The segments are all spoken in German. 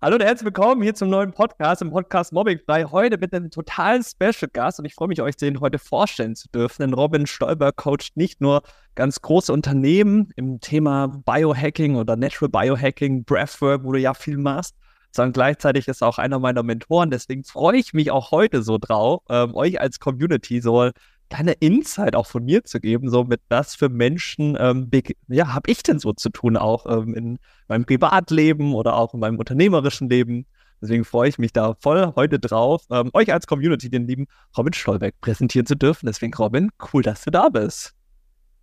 Hallo und herzlich willkommen hier zum neuen Podcast, im Podcast Mobbing Frei. Heute mit einem totalen Special Gast und ich freue mich, euch den heute vorstellen zu dürfen. Denn Robin Stolber coacht nicht nur ganz große Unternehmen im Thema Biohacking oder Natural Biohacking, Breathwork, wo du ja viel machst, sondern gleichzeitig ist er auch einer meiner Mentoren. Deswegen freue ich mich auch heute so drauf, ähm, euch als Community so kleine Insight auch von mir zu geben, so mit was für Menschen, ähm, ja, habe ich denn so zu tun, auch ähm, in meinem Privatleben oder auch in meinem unternehmerischen Leben. Deswegen freue ich mich da voll heute drauf, ähm, euch als Community den lieben Robin Stolberg präsentieren zu dürfen. Deswegen, Robin, cool, dass du da bist.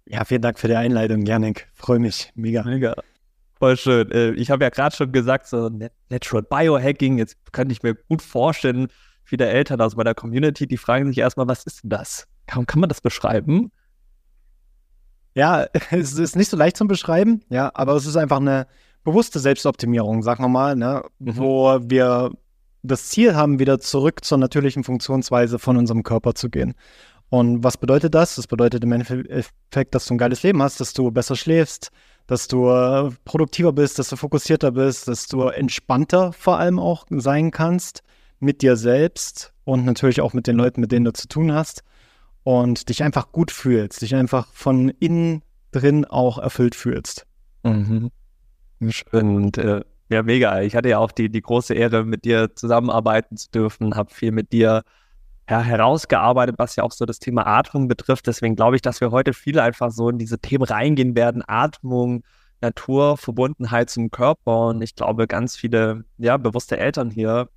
Ja, vielen Dank für die Einleitung, Janik. Freue mich. Mega. Mega. Voll schön. Äh, ich habe ja gerade schon gesagt, so Natural Biohacking, jetzt könnte ich mir gut vorstellen, viele Eltern aus meiner Community, die fragen sich erstmal, was ist denn das? Kann, kann man das beschreiben? Ja, es ist nicht so leicht zum Beschreiben, ja, aber es ist einfach eine bewusste Selbstoptimierung, sagen wir mal, ne, mhm. wo wir das Ziel haben, wieder zurück zur natürlichen Funktionsweise von unserem Körper zu gehen. Und was bedeutet das? Das bedeutet im Endeffekt, dass du ein geiles Leben hast, dass du besser schläfst, dass du äh, produktiver bist, dass du fokussierter bist, dass du entspannter vor allem auch sein kannst mit dir selbst und natürlich auch mit den Leuten, mit denen du zu tun hast und dich einfach gut fühlst, dich einfach von innen drin auch erfüllt fühlst. Mhm. Und äh, ja, mega. Ich hatte ja auch die, die große Ehre, mit dir zusammenarbeiten zu dürfen, habe viel mit dir ja, herausgearbeitet, was ja auch so das Thema Atmung betrifft. Deswegen glaube ich, dass wir heute viel einfach so in diese Themen reingehen werden. Atmung, Natur, Verbundenheit zum Körper. Und ich glaube, ganz viele, ja, bewusste Eltern hier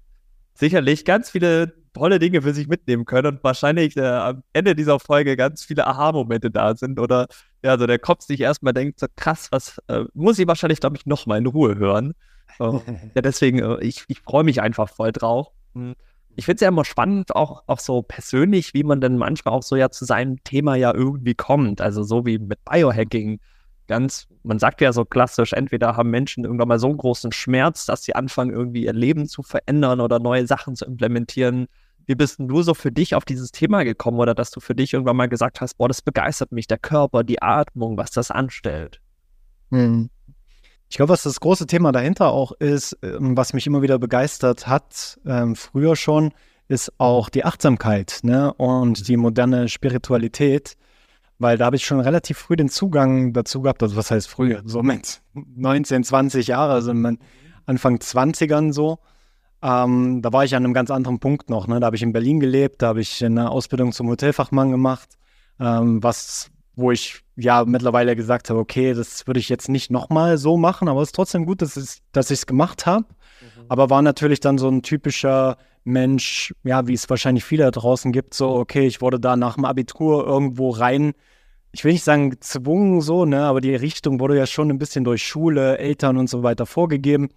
sicherlich ganz viele tolle Dinge für sich mitnehmen können und wahrscheinlich äh, am Ende dieser Folge ganz viele Aha-Momente da sind oder ja, so der Kopf sich erstmal denkt, so krass, was äh, muss ich wahrscheinlich, glaube ich, nochmal in Ruhe hören. So, ja, deswegen, äh, ich, ich freue mich einfach voll drauf. Hm. Ich finde es ja immer spannend, auch, auch so persönlich, wie man dann manchmal auch so ja zu seinem Thema ja irgendwie kommt. Also so wie mit Biohacking. Ganz, man sagt ja so klassisch, entweder haben Menschen irgendwann mal so einen großen Schmerz, dass sie anfangen, irgendwie ihr Leben zu verändern oder neue Sachen zu implementieren wie bist denn du so für dich auf dieses Thema gekommen oder dass du für dich irgendwann mal gesagt hast, boah, das begeistert mich, der Körper, die Atmung, was das anstellt? Hm. Ich glaube, was das große Thema dahinter auch ist, ähm, was mich immer wieder begeistert hat, ähm, früher schon, ist auch die Achtsamkeit ne? und die moderne Spiritualität, weil da habe ich schon relativ früh den Zugang dazu gehabt, also was heißt früher, so mit 19, 20 Jahre, also in Anfang 20ern so. Ähm, da war ich an einem ganz anderen Punkt noch. Ne? Da habe ich in Berlin gelebt, da habe ich eine Ausbildung zum Hotelfachmann gemacht, ähm, was, wo ich ja mittlerweile gesagt habe, okay, das würde ich jetzt nicht nochmal so machen, aber es ist trotzdem gut, dass, ich es gemacht habe. Mhm. Aber war natürlich dann so ein typischer Mensch, ja, wie es wahrscheinlich viele da draußen gibt, so, okay, ich wurde da nach dem Abitur irgendwo rein ich will nicht sagen gezwungen so, ne, aber die Richtung wurde ja schon ein bisschen durch Schule, Eltern und so weiter vorgegeben.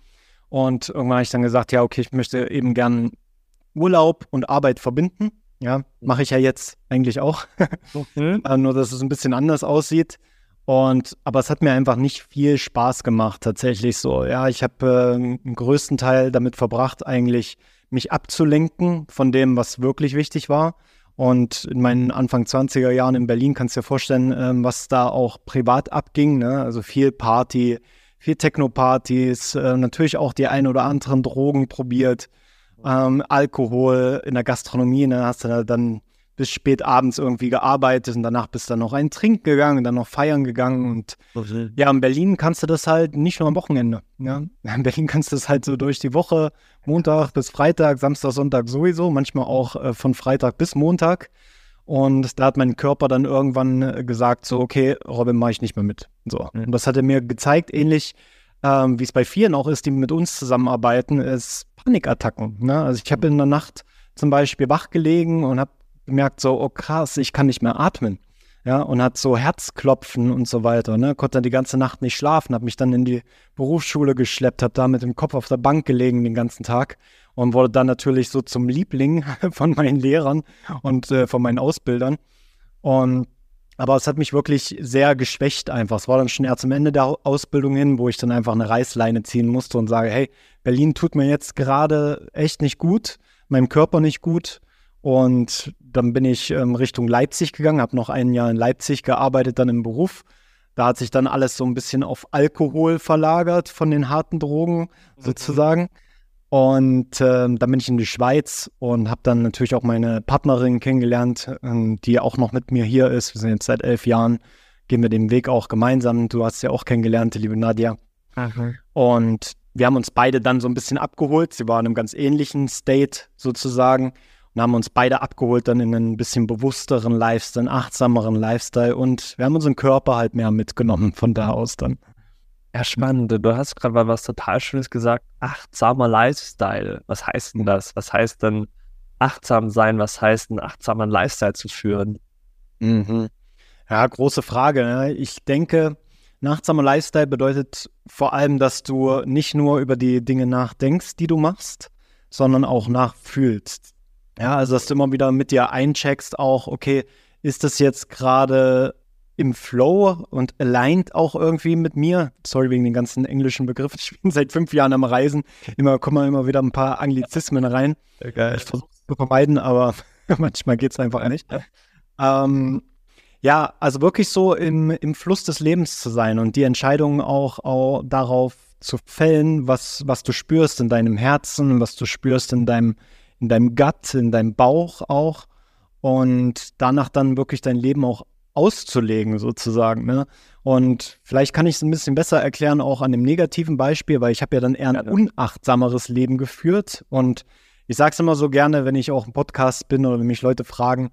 Und irgendwann habe ich dann gesagt, ja, okay, ich möchte eben gern Urlaub und Arbeit verbinden. Ja, mache ich ja jetzt eigentlich auch. Äh, nur, dass es ein bisschen anders aussieht. Und, aber es hat mir einfach nicht viel Spaß gemacht, tatsächlich so. Ja, ich habe äh, einen größten Teil damit verbracht, eigentlich mich abzulenken von dem, was wirklich wichtig war. Und in meinen Anfang 20er Jahren in Berlin kannst du dir vorstellen, äh, was da auch privat abging. Ne? Also viel Party, viel Techno-Partys, äh, natürlich auch die ein oder anderen Drogen probiert, ähm, Alkohol in der Gastronomie, ne, hast du da dann bis spät abends irgendwie gearbeitet und danach bist du dann noch einen Trink gegangen, dann noch feiern gegangen und ja, in Berlin kannst du das halt nicht nur am Wochenende. Ja? In Berlin kannst du das halt so durch die Woche, Montag bis Freitag, Samstag, Sonntag sowieso, manchmal auch äh, von Freitag bis Montag. Und da hat mein Körper dann irgendwann äh, gesagt, so, okay, Robin, mache ich nicht mehr mit. So. Mhm. Und das hat er mir gezeigt, ähnlich ähm, wie es bei vielen auch ist, die mit uns zusammenarbeiten, ist Panikattacken. Ne? Also ich habe in der Nacht zum Beispiel wach gelegen und habe gemerkt, so, oh krass, ich kann nicht mehr atmen. Ja, und hat so Herzklopfen und so weiter, ne? Konnte dann die ganze Nacht nicht schlafen, habe mich dann in die Berufsschule geschleppt, habe da mit dem Kopf auf der Bank gelegen den ganzen Tag und wurde dann natürlich so zum Liebling von meinen Lehrern und äh, von meinen Ausbildern. Und aber es hat mich wirklich sehr geschwächt einfach. Es war dann schon eher zum Ende der Ausbildung hin, wo ich dann einfach eine Reißleine ziehen musste und sage, hey, Berlin tut mir jetzt gerade echt nicht gut, meinem Körper nicht gut. Und dann bin ich ähm, Richtung Leipzig gegangen, habe noch ein Jahr in Leipzig gearbeitet, dann im Beruf. Da hat sich dann alles so ein bisschen auf Alkohol verlagert von den harten Drogen mhm. sozusagen. Und äh, dann bin ich in die Schweiz und habe dann natürlich auch meine Partnerin kennengelernt, äh, die auch noch mit mir hier ist. Wir sind jetzt seit elf Jahren, gehen wir den Weg auch gemeinsam. Du hast ja auch kennengelernt, liebe Nadia. Aha. Und wir haben uns beide dann so ein bisschen abgeholt. Sie waren in einem ganz ähnlichen State sozusagen und haben uns beide abgeholt dann in einen bisschen bewussteren Lifestyle, einen achtsameren Lifestyle und wir haben unseren Körper halt mehr mitgenommen von da aus dann. Ja, spannend. Du hast gerade mal was total Schönes gesagt. Achtsamer Lifestyle. Was heißt denn das? Was heißt denn achtsam sein? Was heißt ein achtsamer Lifestyle zu führen? Mhm. Ja, große Frage. Ne? Ich denke, ein achtsamer Lifestyle bedeutet vor allem, dass du nicht nur über die Dinge nachdenkst, die du machst, sondern auch nachfühlst. Ja, also dass du immer wieder mit dir eincheckst, auch, okay, ist das jetzt gerade im Flow und aligned auch irgendwie mit mir. Sorry wegen den ganzen englischen Begriffen. Ich bin seit fünf Jahren am Reisen. Immer kommen immer wieder ein paar Anglizismen rein. Okay. Ich versuche es zu vermeiden, aber manchmal geht es einfach nicht. Ähm, ja, also wirklich so im, im Fluss des Lebens zu sein und die Entscheidungen auch, auch darauf zu fällen, was, was du spürst in deinem Herzen, was du spürst in deinem, in deinem Gut, in deinem Bauch auch. Und danach dann wirklich dein Leben auch auszulegen, sozusagen. Ne? Und vielleicht kann ich es ein bisschen besser erklären, auch an dem negativen Beispiel, weil ich habe ja dann eher ein unachtsameres Leben geführt. Und ich sage es immer so gerne, wenn ich auch im Podcast bin oder wenn mich Leute fragen,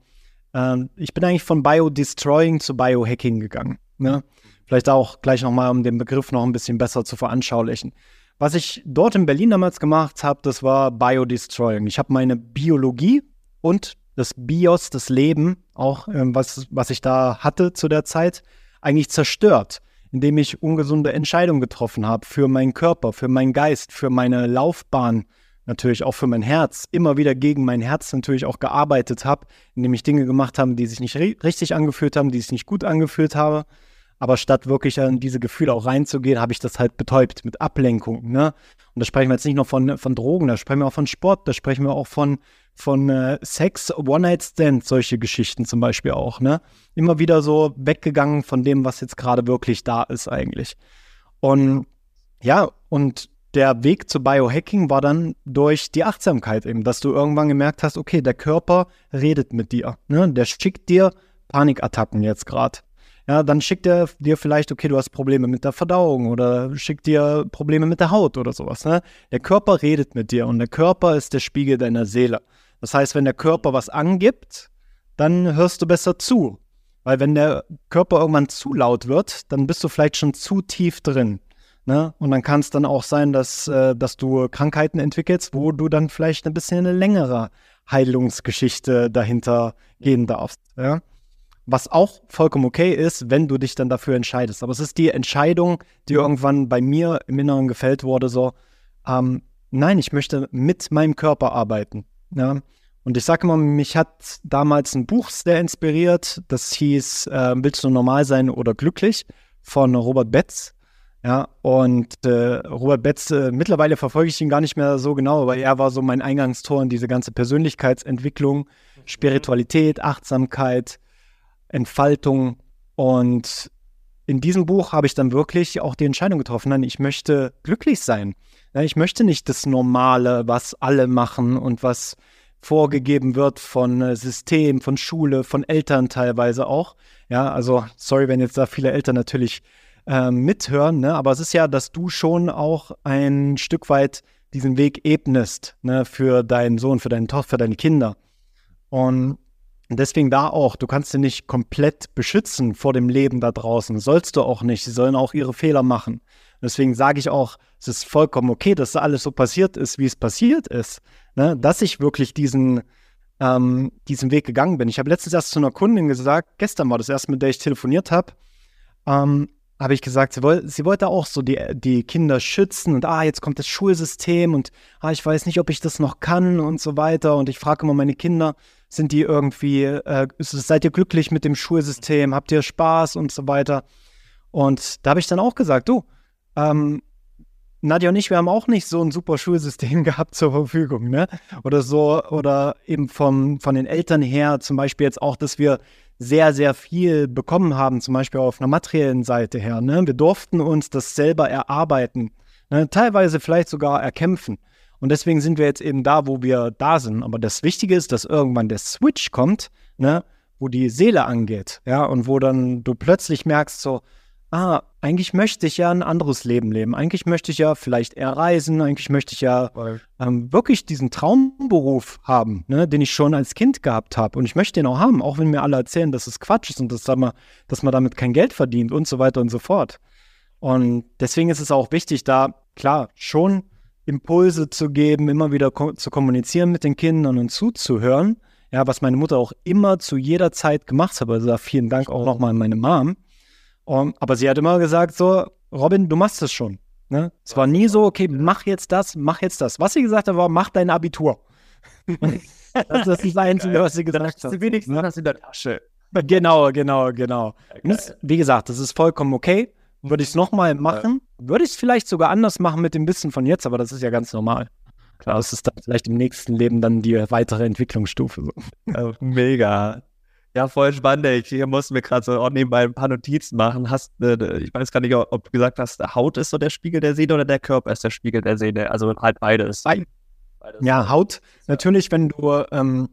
äh, ich bin eigentlich von Bio-Destroying zu Biohacking gegangen. Ne? Vielleicht auch gleich nochmal, um den Begriff noch ein bisschen besser zu veranschaulichen. Was ich dort in Berlin damals gemacht habe, das war Bio-Destroying. Ich habe meine Biologie und das BIOS, das Leben, auch ähm, was, was ich da hatte zu der Zeit, eigentlich zerstört, indem ich ungesunde Entscheidungen getroffen habe für meinen Körper, für meinen Geist, für meine Laufbahn, natürlich auch für mein Herz, immer wieder gegen mein Herz natürlich auch gearbeitet habe, indem ich Dinge gemacht habe, die sich nicht richtig angefühlt haben, die sich nicht gut angefühlt habe. Aber statt wirklich in diese Gefühle auch reinzugehen, habe ich das halt betäubt mit Ablenkung. Ne? Und da sprechen wir jetzt nicht nur von, von Drogen, da sprechen wir auch von Sport, da sprechen wir auch von, von äh, Sex, One-Night-Stand, solche Geschichten zum Beispiel auch. Ne? Immer wieder so weggegangen von dem, was jetzt gerade wirklich da ist eigentlich. Und ja, und der Weg zu Biohacking war dann durch die Achtsamkeit eben, dass du irgendwann gemerkt hast, okay, der Körper redet mit dir. Ne? Der schickt dir Panikattacken jetzt gerade. Ja, dann schickt er dir vielleicht, okay, du hast Probleme mit der Verdauung oder schickt dir Probleme mit der Haut oder sowas. Ne? Der Körper redet mit dir und der Körper ist der Spiegel deiner Seele. Das heißt, wenn der Körper was angibt, dann hörst du besser zu. Weil wenn der Körper irgendwann zu laut wird, dann bist du vielleicht schon zu tief drin. Ne? Und dann kann es dann auch sein, dass, äh, dass du Krankheiten entwickelst, wo du dann vielleicht ein bisschen eine längere Heilungsgeschichte dahinter gehen darfst. Ja? Was auch vollkommen okay ist, wenn du dich dann dafür entscheidest. Aber es ist die Entscheidung, die irgendwann bei mir im Inneren gefällt wurde, so, ähm, nein, ich möchte mit meinem Körper arbeiten. Ja? Und ich sage immer, mich hat damals ein Buch sehr inspiriert, das hieß äh, Willst du normal sein oder glücklich von Robert Betz. Ja, und äh, Robert Betz, äh, mittlerweile verfolge ich ihn gar nicht mehr so genau, aber er war so mein Eingangstor in diese ganze Persönlichkeitsentwicklung, mhm. Spiritualität, Achtsamkeit, Entfaltung. Und in diesem Buch habe ich dann wirklich auch die Entscheidung getroffen, nein, ich möchte glücklich sein. Ich möchte nicht das Normale, was alle machen und was vorgegeben wird von äh, System, von Schule, von Eltern teilweise auch. Ja, also sorry, wenn jetzt da viele Eltern natürlich äh, mithören, ne? aber es ist ja, dass du schon auch ein Stück weit diesen Weg ebnest ne? für deinen Sohn, für deine Tochter, für deine Kinder. Und und deswegen da auch, du kannst sie nicht komplett beschützen vor dem Leben da draußen. Sollst du auch nicht. Sie sollen auch ihre Fehler machen. deswegen sage ich auch, es ist vollkommen okay, dass da alles so passiert ist, wie es passiert ist. Ne? Dass ich wirklich diesen, ähm, diesen Weg gegangen bin. Ich habe letztens erst zu einer Kundin gesagt, gestern war das erste, mit der ich telefoniert habe, ähm, habe ich gesagt, sie, woll, sie wollte auch so die, die Kinder schützen und ah, jetzt kommt das Schulsystem und ah, ich weiß nicht, ob ich das noch kann und so weiter. Und ich frage immer meine Kinder, sind die irgendwie, äh, seid ihr glücklich mit dem Schulsystem? Habt ihr Spaß und so weiter? Und da habe ich dann auch gesagt, du, ähm, Nadja und ich, wir haben auch nicht so ein super Schulsystem gehabt zur Verfügung, ne? Oder so, oder eben vom, von den Eltern her, zum Beispiel jetzt auch, dass wir sehr, sehr viel bekommen haben, zum Beispiel auf einer materiellen Seite her. Ne? Wir durften uns das selber erarbeiten, ne? teilweise vielleicht sogar erkämpfen. Und deswegen sind wir jetzt eben da, wo wir da sind. Aber das Wichtige ist, dass irgendwann der Switch kommt, ne, wo die Seele angeht, ja, und wo dann du plötzlich merkst, so, ah, eigentlich möchte ich ja ein anderes Leben leben. Eigentlich möchte ich ja vielleicht eher reisen. Eigentlich möchte ich ja ähm, wirklich diesen Traumberuf haben, ne, den ich schon als Kind gehabt habe. Und ich möchte den auch haben, auch wenn mir alle erzählen, dass es Quatsch ist und dass, man, dass man damit kein Geld verdient und so weiter und so fort. Und deswegen ist es auch wichtig, da klar schon Impulse zu geben, immer wieder ko zu kommunizieren mit den Kindern und zuzuhören. Ja, was meine Mutter auch immer zu jeder Zeit gemacht hat. Also da vielen Dank auch nochmal an meine Mom. Um, aber sie hat immer gesagt so, Robin, du machst es schon. Ne? Es war nie so, okay, mach jetzt das, mach jetzt das. Was sie gesagt hat, war, mach dein Abitur. das ist das Einzige, was sie gesagt hat. Wenigstens ne? das in der Tasche. Genau, genau, genau. Das, wie gesagt, das ist vollkommen okay. Würde ich es nochmal machen? Würde ich es vielleicht sogar anders machen mit dem Wissen von jetzt, aber das ist ja ganz normal. Klar, das ist dann vielleicht im nächsten Leben dann die weitere Entwicklungsstufe. So. Ja, mega. Ja, voll spannend. Ich hier mussten wir gerade so auch nebenbei ein paar Notizen machen. Hast, äh, ich weiß gar nicht, ob du gesagt hast, Haut ist so der Spiegel der Seele oder der Körper ist der Spiegel der Seele. Also halt beides. beides. Ja, Haut. Natürlich, wenn du, ähm,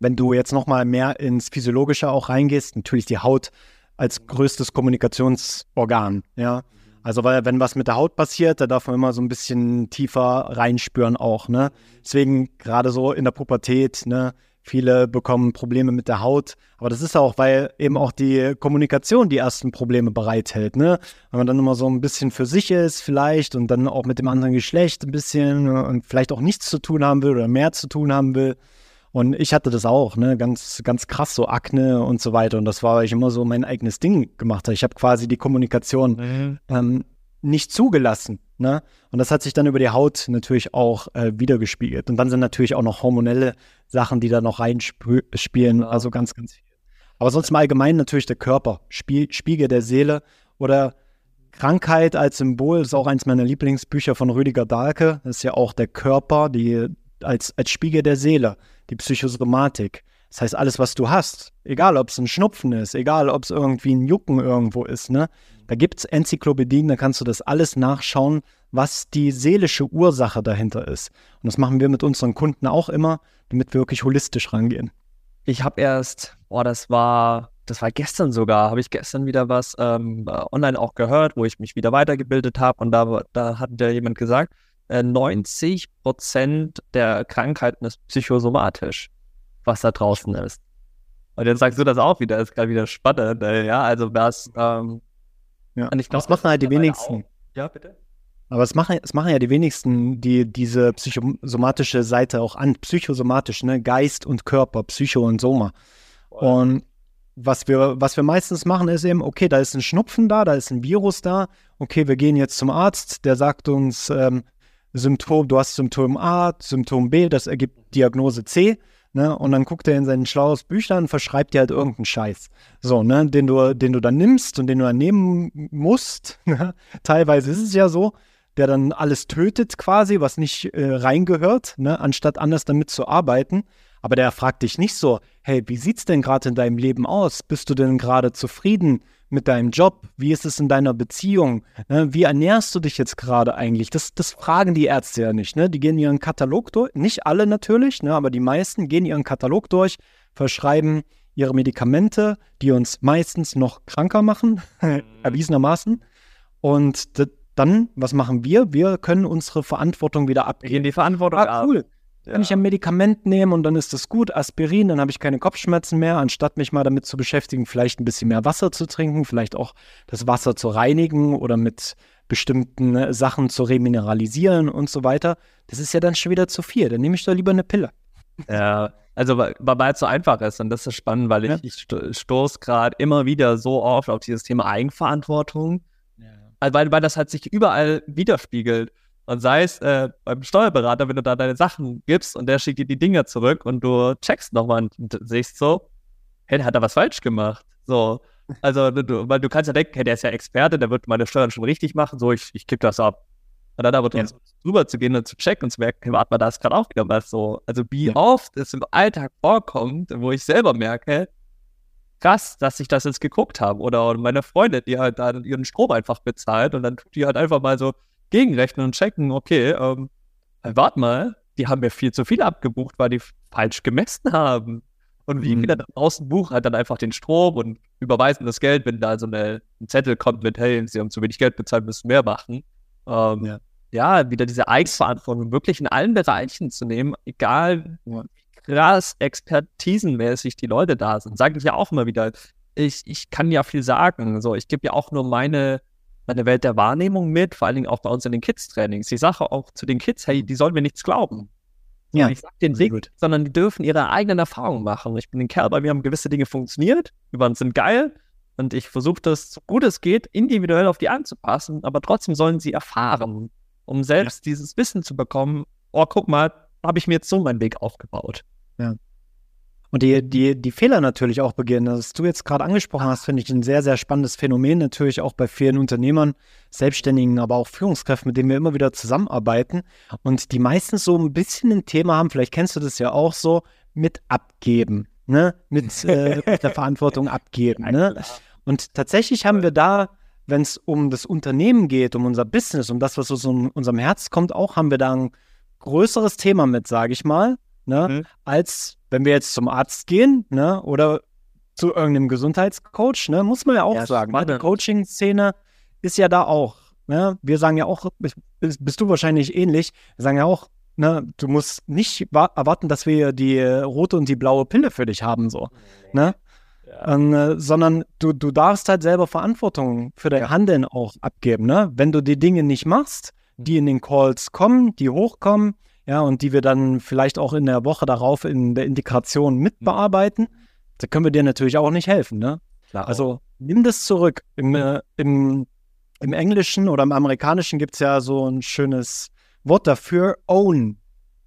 wenn du jetzt nochmal mehr ins Physiologische auch reingehst, natürlich die Haut als größtes Kommunikationsorgan. Ja. Also, weil, wenn was mit der Haut passiert, da darf man immer so ein bisschen tiefer reinspüren auch, ne? Deswegen gerade so in der Pubertät, ne? Viele bekommen Probleme mit der Haut. Aber das ist auch, weil eben auch die Kommunikation die ersten Probleme bereithält. Ne? Wenn man dann immer so ein bisschen für sich ist, vielleicht, und dann auch mit dem anderen Geschlecht ein bisschen ne? und vielleicht auch nichts zu tun haben will oder mehr zu tun haben will. Und ich hatte das auch, ne, ganz, ganz krass, so Akne und so weiter. Und das war, weil ich immer so mein eigenes Ding gemacht habe. Ich habe quasi die Kommunikation mhm. ähm, nicht zugelassen. Ne? Und das hat sich dann über die Haut natürlich auch äh, wiedergespiegelt. Und dann sind natürlich auch noch hormonelle Sachen, die da noch reinspielen. Ja. Also ganz, ganz viel. Aber sonst im Allgemeinen natürlich der Körper, Spie Spiegel der Seele oder Krankheit als Symbol. Das ist auch eins meiner Lieblingsbücher von Rüdiger Dahlke. Das ist ja auch der Körper, die als, als Spiegel der Seele, die Psychosomatik. Das heißt, alles, was du hast, egal ob es ein Schnupfen ist, egal ob es irgendwie ein Jucken irgendwo ist, ne? Da gibt es Enzyklopädien, da kannst du das alles nachschauen, was die seelische Ursache dahinter ist. Und das machen wir mit unseren Kunden auch immer, damit wir wirklich holistisch rangehen. Ich habe erst, boah, das war, das war gestern sogar, habe ich gestern wieder was ähm, online auch gehört, wo ich mich wieder weitergebildet habe und da, da hat ja jemand gesagt, 90 Prozent der Krankheiten ist psychosomatisch was da draußen ist. Und jetzt sagst du das auch wieder, das ist gerade wieder spannend, äh, ja, also was, ähm, ja. Und ich glaube, das machen halt die wenigsten. Ja, bitte. Aber es machen, es machen ja die wenigsten, die diese psychosomatische Seite auch an, psychosomatisch, ne, Geist und Körper, Psycho und Soma. Wow. Und was wir, was wir meistens machen, ist eben, okay, da ist ein Schnupfen da, da ist ein Virus da, okay, wir gehen jetzt zum Arzt, der sagt uns, ähm, Symptom, du hast Symptom A, Symptom B, das ergibt Diagnose C. Ne? Und dann guckt er in sein schlaues Büchlein und verschreibt dir halt irgendeinen Scheiß. So, ne, den du, den du dann nimmst und den du dann nehmen musst. Ne? Teilweise ist es ja so, der dann alles tötet quasi, was nicht äh, reingehört, ne? anstatt anders damit zu arbeiten. Aber der fragt dich nicht so, hey, wie sieht's denn gerade in deinem Leben aus? Bist du denn gerade zufrieden? Mit deinem Job? Wie ist es in deiner Beziehung? Ne? Wie ernährst du dich jetzt gerade eigentlich? Das, das fragen die Ärzte ja nicht. Ne? Die gehen ihren Katalog durch. Nicht alle natürlich, ne? aber die meisten gehen ihren Katalog durch, verschreiben ihre Medikamente, die uns meistens noch kranker machen, mhm. erwiesenermaßen. Und dann, was machen wir? Wir können unsere Verantwortung wieder abgeben. Gehen die Verantwortung ah, cool. Ab. Kann ich ein Medikament nehmen und dann ist das gut, Aspirin, dann habe ich keine Kopfschmerzen mehr, anstatt mich mal damit zu beschäftigen, vielleicht ein bisschen mehr Wasser zu trinken, vielleicht auch das Wasser zu reinigen oder mit bestimmten äh, Sachen zu remineralisieren und so weiter. Das ist ja dann schon wieder zu viel. Dann nehme ich doch lieber eine Pille. Ja, also weil es so einfach ist und das ist spannend, weil ja. ich, ich stoße gerade immer wieder so oft auf dieses Thema Eigenverantwortung, ja. Also weil, weil das halt sich überall widerspiegelt. Und sei es äh, beim Steuerberater, wenn du da deine Sachen gibst und der schickt dir die Dinger zurück und du checkst nochmal und siehst so, hey, der hat da was falsch gemacht. So. Also, du, weil du kannst ja denken, hey, der ist ja Experte, der wird meine Steuern schon richtig machen, so, ich, ich kipp das ab. Und dann aber ja. drüber zu gehen und zu checken und zu merken, hey, warte mal, da ist gerade auch wieder was so. Also, wie ja. oft es im Alltag vorkommt, wo ich selber merke, krass, dass ich das jetzt geguckt habe. Oder meine Freundin, die halt da ihren Strom einfach bezahlt und dann tut die halt einfach mal so, gegenrechnen und checken, okay, ähm, warte mal, die haben mir viel zu viel abgebucht, weil die falsch gemessen haben. Und wie mhm. viele da draußen buchen halt dann einfach den Strom und überweisen das Geld, wenn da so eine, ein Zettel kommt mit, hey, sie haben zu wenig Geld bezahlt, müssen mehr machen. Ähm, ja. ja. wieder diese Eigenverantwortung wirklich in allen Bereichen zu nehmen, egal wie krass expertisenmäßig die Leute da sind. Sage ich ja auch immer wieder. Ich, ich kann ja viel sagen. So, ich gebe ja auch nur meine, meine Welt der Wahrnehmung mit, vor allen Dingen auch bei uns in den Kids-Trainings. Ich sage auch zu den Kids, hey, die sollen mir nichts glauben. Ja. Ich sage den Weg, sondern die dürfen ihre eigenen Erfahrungen machen. Ich bin ein Kerl, bei mir haben gewisse Dinge funktioniert, die waren, sind geil und ich versuche das so gut es geht individuell auf die anzupassen, aber trotzdem sollen sie erfahren, um selbst ja. dieses Wissen zu bekommen. Oh, guck mal, habe ich mir jetzt so meinen Weg aufgebaut. Ja. Und die, die, die Fehler natürlich auch beginnen. Das, was du jetzt gerade angesprochen hast, finde ich ein sehr, sehr spannendes Phänomen. Natürlich auch bei vielen Unternehmern, Selbstständigen, aber auch Führungskräften, mit denen wir immer wieder zusammenarbeiten. Und die meistens so ein bisschen ein Thema haben, vielleicht kennst du das ja auch so, mit abgeben. Ne? Mit, äh, mit der Verantwortung abgeben. Ne? Und tatsächlich haben wir da, wenn es um das Unternehmen geht, um unser Business, um das, was aus unserem Herz kommt, auch haben wir da ein größeres Thema mit, sage ich mal, ne? Mhm. als wenn wir jetzt zum Arzt gehen, ne, oder zu irgendeinem Gesundheitscoach, ne, muss man ja auch ja, sagen. Ne? Die Coaching-Szene ist ja da auch. Ne? Wir sagen ja auch, bist, du wahrscheinlich ähnlich, wir sagen ja auch, ne, du musst nicht erwarten, dass wir die rote und die blaue Pille für dich haben, so. Ne? Ja. Und, äh, sondern du, du darfst halt selber Verantwortung für dein. Handeln auch abgeben. Ne? Wenn du die Dinge nicht machst, die in den Calls kommen, die hochkommen, ja, und die wir dann vielleicht auch in der Woche darauf in der Integration mitbearbeiten, da können wir dir natürlich auch nicht helfen, ne? Klar also nimm das zurück. Im, äh, im, Im Englischen oder im Amerikanischen gibt es ja so ein schönes Wort dafür, own,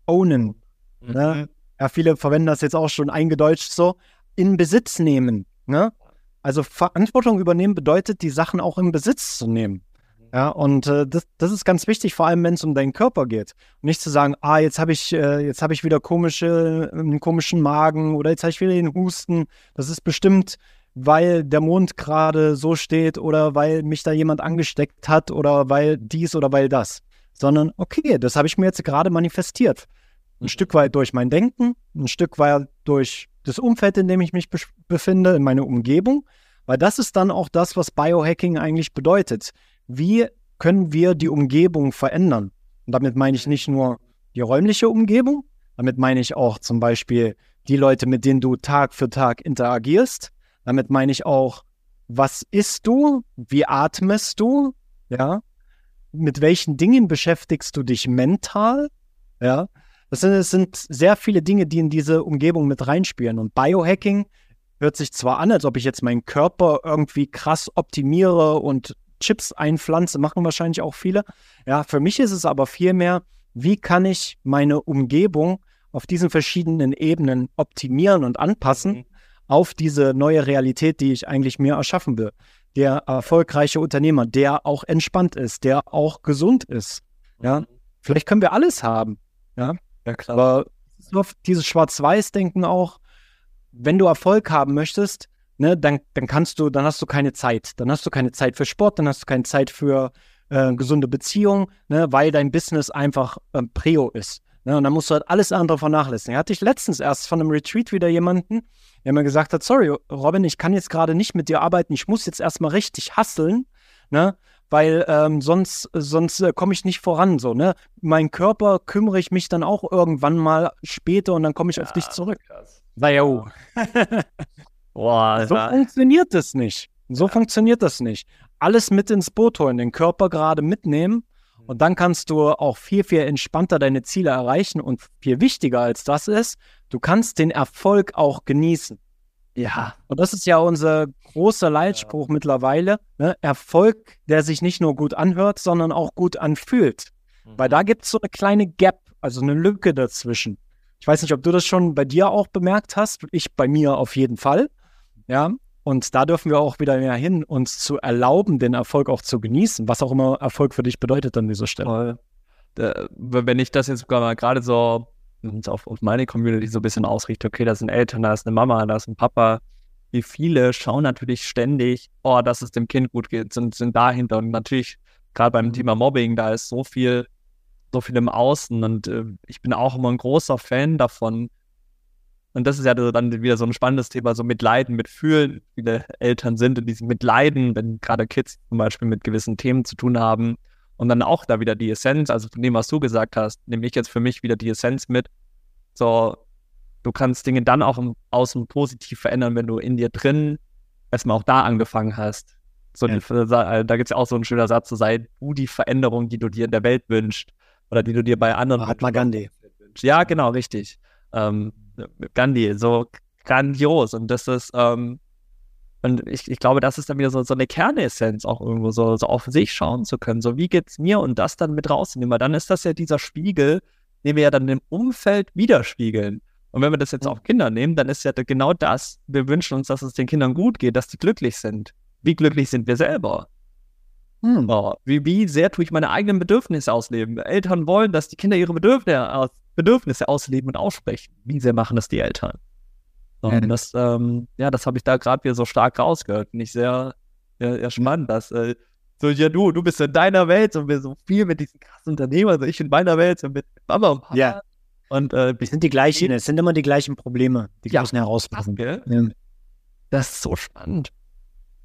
ownen. Mhm. Ne? Ja, viele verwenden das jetzt auch schon eingedeutscht so, in Besitz nehmen. Ne? Also Verantwortung übernehmen bedeutet, die Sachen auch in Besitz zu nehmen. Ja, und äh, das, das ist ganz wichtig, vor allem wenn es um deinen Körper geht. Nicht zu sagen, ah, jetzt habe ich, äh, jetzt habe ich wieder komische, einen komischen Magen oder jetzt habe ich wieder den Husten. Das ist bestimmt, weil der Mond gerade so steht oder weil mich da jemand angesteckt hat oder weil dies oder weil das. Sondern, okay, das habe ich mir jetzt gerade manifestiert. Ein. Stück weit durch mein Denken, ein Stück weit durch das Umfeld, in dem ich mich be befinde, in meine Umgebung. Weil das ist dann auch das, was Biohacking eigentlich bedeutet wie können wir die Umgebung verändern? Und damit meine ich nicht nur die räumliche Umgebung, damit meine ich auch zum Beispiel die Leute, mit denen du Tag für Tag interagierst. Damit meine ich auch, was isst du? Wie atmest du? Ja. Mit welchen Dingen beschäftigst du dich mental? Ja. Das sind, das sind sehr viele Dinge, die in diese Umgebung mit reinspielen. Und Biohacking hört sich zwar an, als ob ich jetzt meinen Körper irgendwie krass optimiere und Chips einpflanze, machen wahrscheinlich auch viele. Ja, für mich ist es aber vielmehr, wie kann ich meine Umgebung auf diesen verschiedenen Ebenen optimieren und anpassen mhm. auf diese neue Realität, die ich eigentlich mir erschaffen will. Der erfolgreiche Unternehmer, der auch entspannt ist, der auch gesund ist. Ja, mhm. vielleicht können wir alles haben. Ja, ja klar. Aber dieses Schwarz-Weiß-Denken auch, wenn du Erfolg haben möchtest, ne, dann, dann kannst du, dann hast du keine Zeit. Dann hast du keine Zeit für Sport, dann hast du keine Zeit für äh, gesunde Beziehungen, ne, weil dein Business einfach ähm, Prio ist. Ne, und dann musst du halt alles andere vernachlässigen. Hatte ich letztens erst von einem Retreat wieder jemanden, der mir gesagt hat, sorry, Robin, ich kann jetzt gerade nicht mit dir arbeiten, ich muss jetzt erstmal richtig hasseln, ne? Weil ähm, sonst, sonst äh, komme ich nicht voran. So, ne? Mein Körper kümmere ich mich dann auch irgendwann mal später und dann komme ich ja, auf dich zurück. Krass. Na ja. Boah, so funktioniert das nicht. So ja. funktioniert das nicht. Alles mit ins Boot holen, den Körper gerade mitnehmen und dann kannst du auch viel, viel entspannter deine Ziele erreichen und viel wichtiger als das ist, du kannst den Erfolg auch genießen. Ja, und das ist ja unser großer Leitspruch ja. mittlerweile. Ne? Erfolg, der sich nicht nur gut anhört, sondern auch gut anfühlt. Mhm. Weil da gibt es so eine kleine Gap, also eine Lücke dazwischen. Ich weiß nicht, ob du das schon bei dir auch bemerkt hast. Ich bei mir auf jeden Fall. Ja, und da dürfen wir auch wieder mehr hin, uns zu erlauben, den Erfolg auch zu genießen, was auch immer Erfolg für dich bedeutet an dieser Stelle. Wenn ich das jetzt sogar mal gerade so auf, auf meine Community so ein bisschen ausrichte, okay, da sind Eltern, da ist eine Mama, da ist ein Papa, wie viele schauen natürlich ständig, oh, dass es dem Kind gut geht, sind, sind dahinter. Und natürlich, gerade beim mhm. Thema Mobbing, da ist so viel, so viel im Außen und äh, ich bin auch immer ein großer Fan davon. Und das ist ja dann wieder so ein spannendes Thema, so Mitleiden, Mitfühlen. Viele Eltern sind in diesem Mitleiden, wenn gerade Kids zum Beispiel mit gewissen Themen zu tun haben. Und dann auch da wieder die Essenz, also von dem, was du gesagt hast, nehme ich jetzt für mich wieder die Essenz mit. So, du kannst Dinge dann auch im Außen positiv verändern, wenn du in dir drin erstmal auch da angefangen hast. So, ja. die, da gibt es ja auch so einen schöner Satz, so sei du die Veränderung, die du dir in der Welt wünschst oder die du dir bei anderen Mahatma Gandhi. Ja, genau, richtig. Ähm, Gandhi, so grandios. Und das ist, ähm, und ich, ich glaube, das ist dann wieder so, so eine Kernessenz, auch irgendwo so, so auf sich schauen zu können. So, wie geht's mir und das dann mit rausnehmen? Weil dann ist das ja dieser Spiegel, den wir ja dann im Umfeld widerspiegeln. Und wenn wir das jetzt auf Kinder nehmen, dann ist ja genau das, wir wünschen uns, dass es den Kindern gut geht, dass die glücklich sind. Wie glücklich sind wir selber? Hm. Oh, wie, wie sehr tue ich meine eigenen Bedürfnisse ausleben? Eltern wollen, dass die Kinder ihre Bedürfnisse, aus, Bedürfnisse ausleben und aussprechen. Wie sehr machen das die Eltern? Und ja. das, ähm, ja, das habe ich da gerade wieder so stark rausgehört. Ich sehr, sehr, sehr spannend, dass äh, so, ja, du, du bist in deiner Welt und wir so viel mit diesen krassen Unternehmern, also ich in meiner Welt und mit Mama und Papa. Ja. Und äh, es sind die gleichen, es sind immer die gleichen Probleme, die ja, gleichen Herausforderungen. Ja. Das ist so spannend.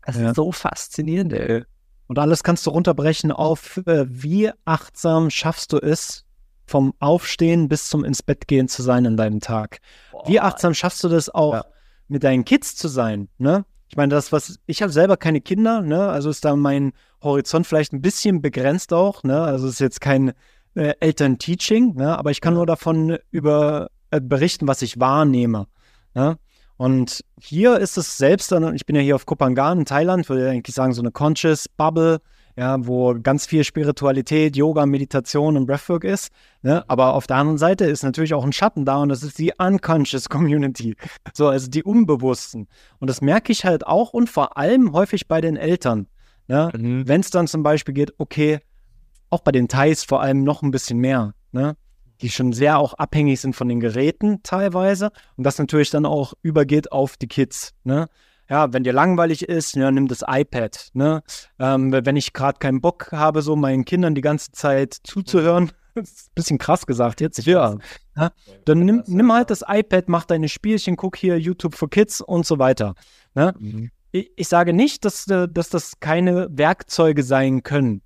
Das ja. ist so faszinierend, ey. Und alles kannst du runterbrechen auf, äh, wie achtsam schaffst du es, vom Aufstehen bis zum ins Bett gehen zu sein in deinem Tag. Boah. Wie achtsam schaffst du das auch, ja. mit deinen Kids zu sein, ne? Ich meine, das, was, ich habe selber keine Kinder, ne? Also ist da mein Horizont vielleicht ein bisschen begrenzt auch, ne? Also ist jetzt kein äh, Eltern-Teaching, ne? Aber ich kann nur davon über äh, berichten, was ich wahrnehme. Ne? Und hier ist es selbst dann, ich bin ja hier auf Kopangan in Thailand, würde ich eigentlich sagen, so eine Conscious Bubble, ja, wo ganz viel Spiritualität, Yoga, Meditation und Breathwork ist. Ne? Aber auf der anderen Seite ist natürlich auch ein Schatten da und das ist die Unconscious Community. So, also die Unbewussten. Und das merke ich halt auch und vor allem häufig bei den Eltern. Ne? Mhm. Wenn es dann zum Beispiel geht, okay, auch bei den Thais vor allem noch ein bisschen mehr. Ne? Die schon sehr auch abhängig sind von den Geräten teilweise und das natürlich dann auch übergeht auf die Kids. Ne? Ja, wenn dir langweilig ist, ja, nimm das iPad. Ne? Ähm, wenn ich gerade keinen Bock habe, so meinen Kindern die ganze Zeit zuzuhören, das ist ein bisschen krass gesagt jetzt. Ja. ja. Dann nimm, nimm halt das iPad, mach deine Spielchen, guck hier YouTube for Kids und so weiter. Ne? Mhm. Ich, ich, sage nicht, dass, äh, dass das keine Werkzeuge sein können.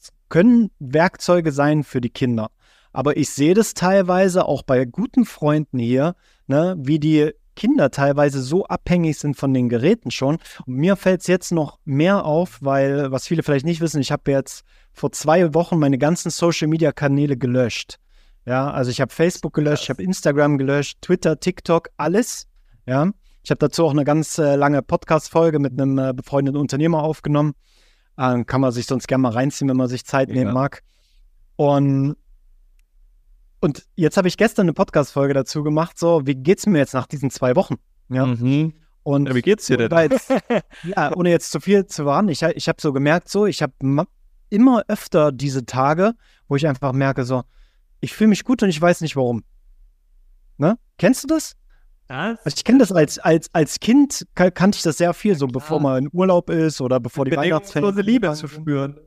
Es können Werkzeuge sein für die Kinder. Aber ich sehe das teilweise auch bei guten Freunden hier, ne, wie die Kinder teilweise so abhängig sind von den Geräten schon. Und mir fällt es jetzt noch mehr auf, weil, was viele vielleicht nicht wissen, ich habe jetzt vor zwei Wochen meine ganzen Social-Media-Kanäle gelöscht. Ja, also ich habe Facebook gelöscht, ich habe Instagram gelöscht, Twitter, TikTok, alles. Ja, ich habe dazu auch eine ganz äh, lange Podcast-Folge mit einem äh, befreundeten Unternehmer aufgenommen. Äh, kann man sich sonst gerne mal reinziehen, wenn man sich Zeit ja. nehmen mag. Und und jetzt habe ich gestern eine Podcast-Folge dazu gemacht, so, wie geht's mir jetzt nach diesen zwei Wochen? Ja. Mhm. Und ja, wie geht's dir denn? Jetzt, ja, ohne jetzt zu viel zu warnen, ich, ich habe so gemerkt, so, ich habe immer öfter diese Tage, wo ich einfach merke, so, ich fühle mich gut und ich weiß nicht warum. Ne? Kennst du das? Also ich kenne das als, als, als Kind, kannte ich das sehr viel, so bevor man in Urlaub ist oder bevor die Weihnachtsferien. Liebe zu spüren.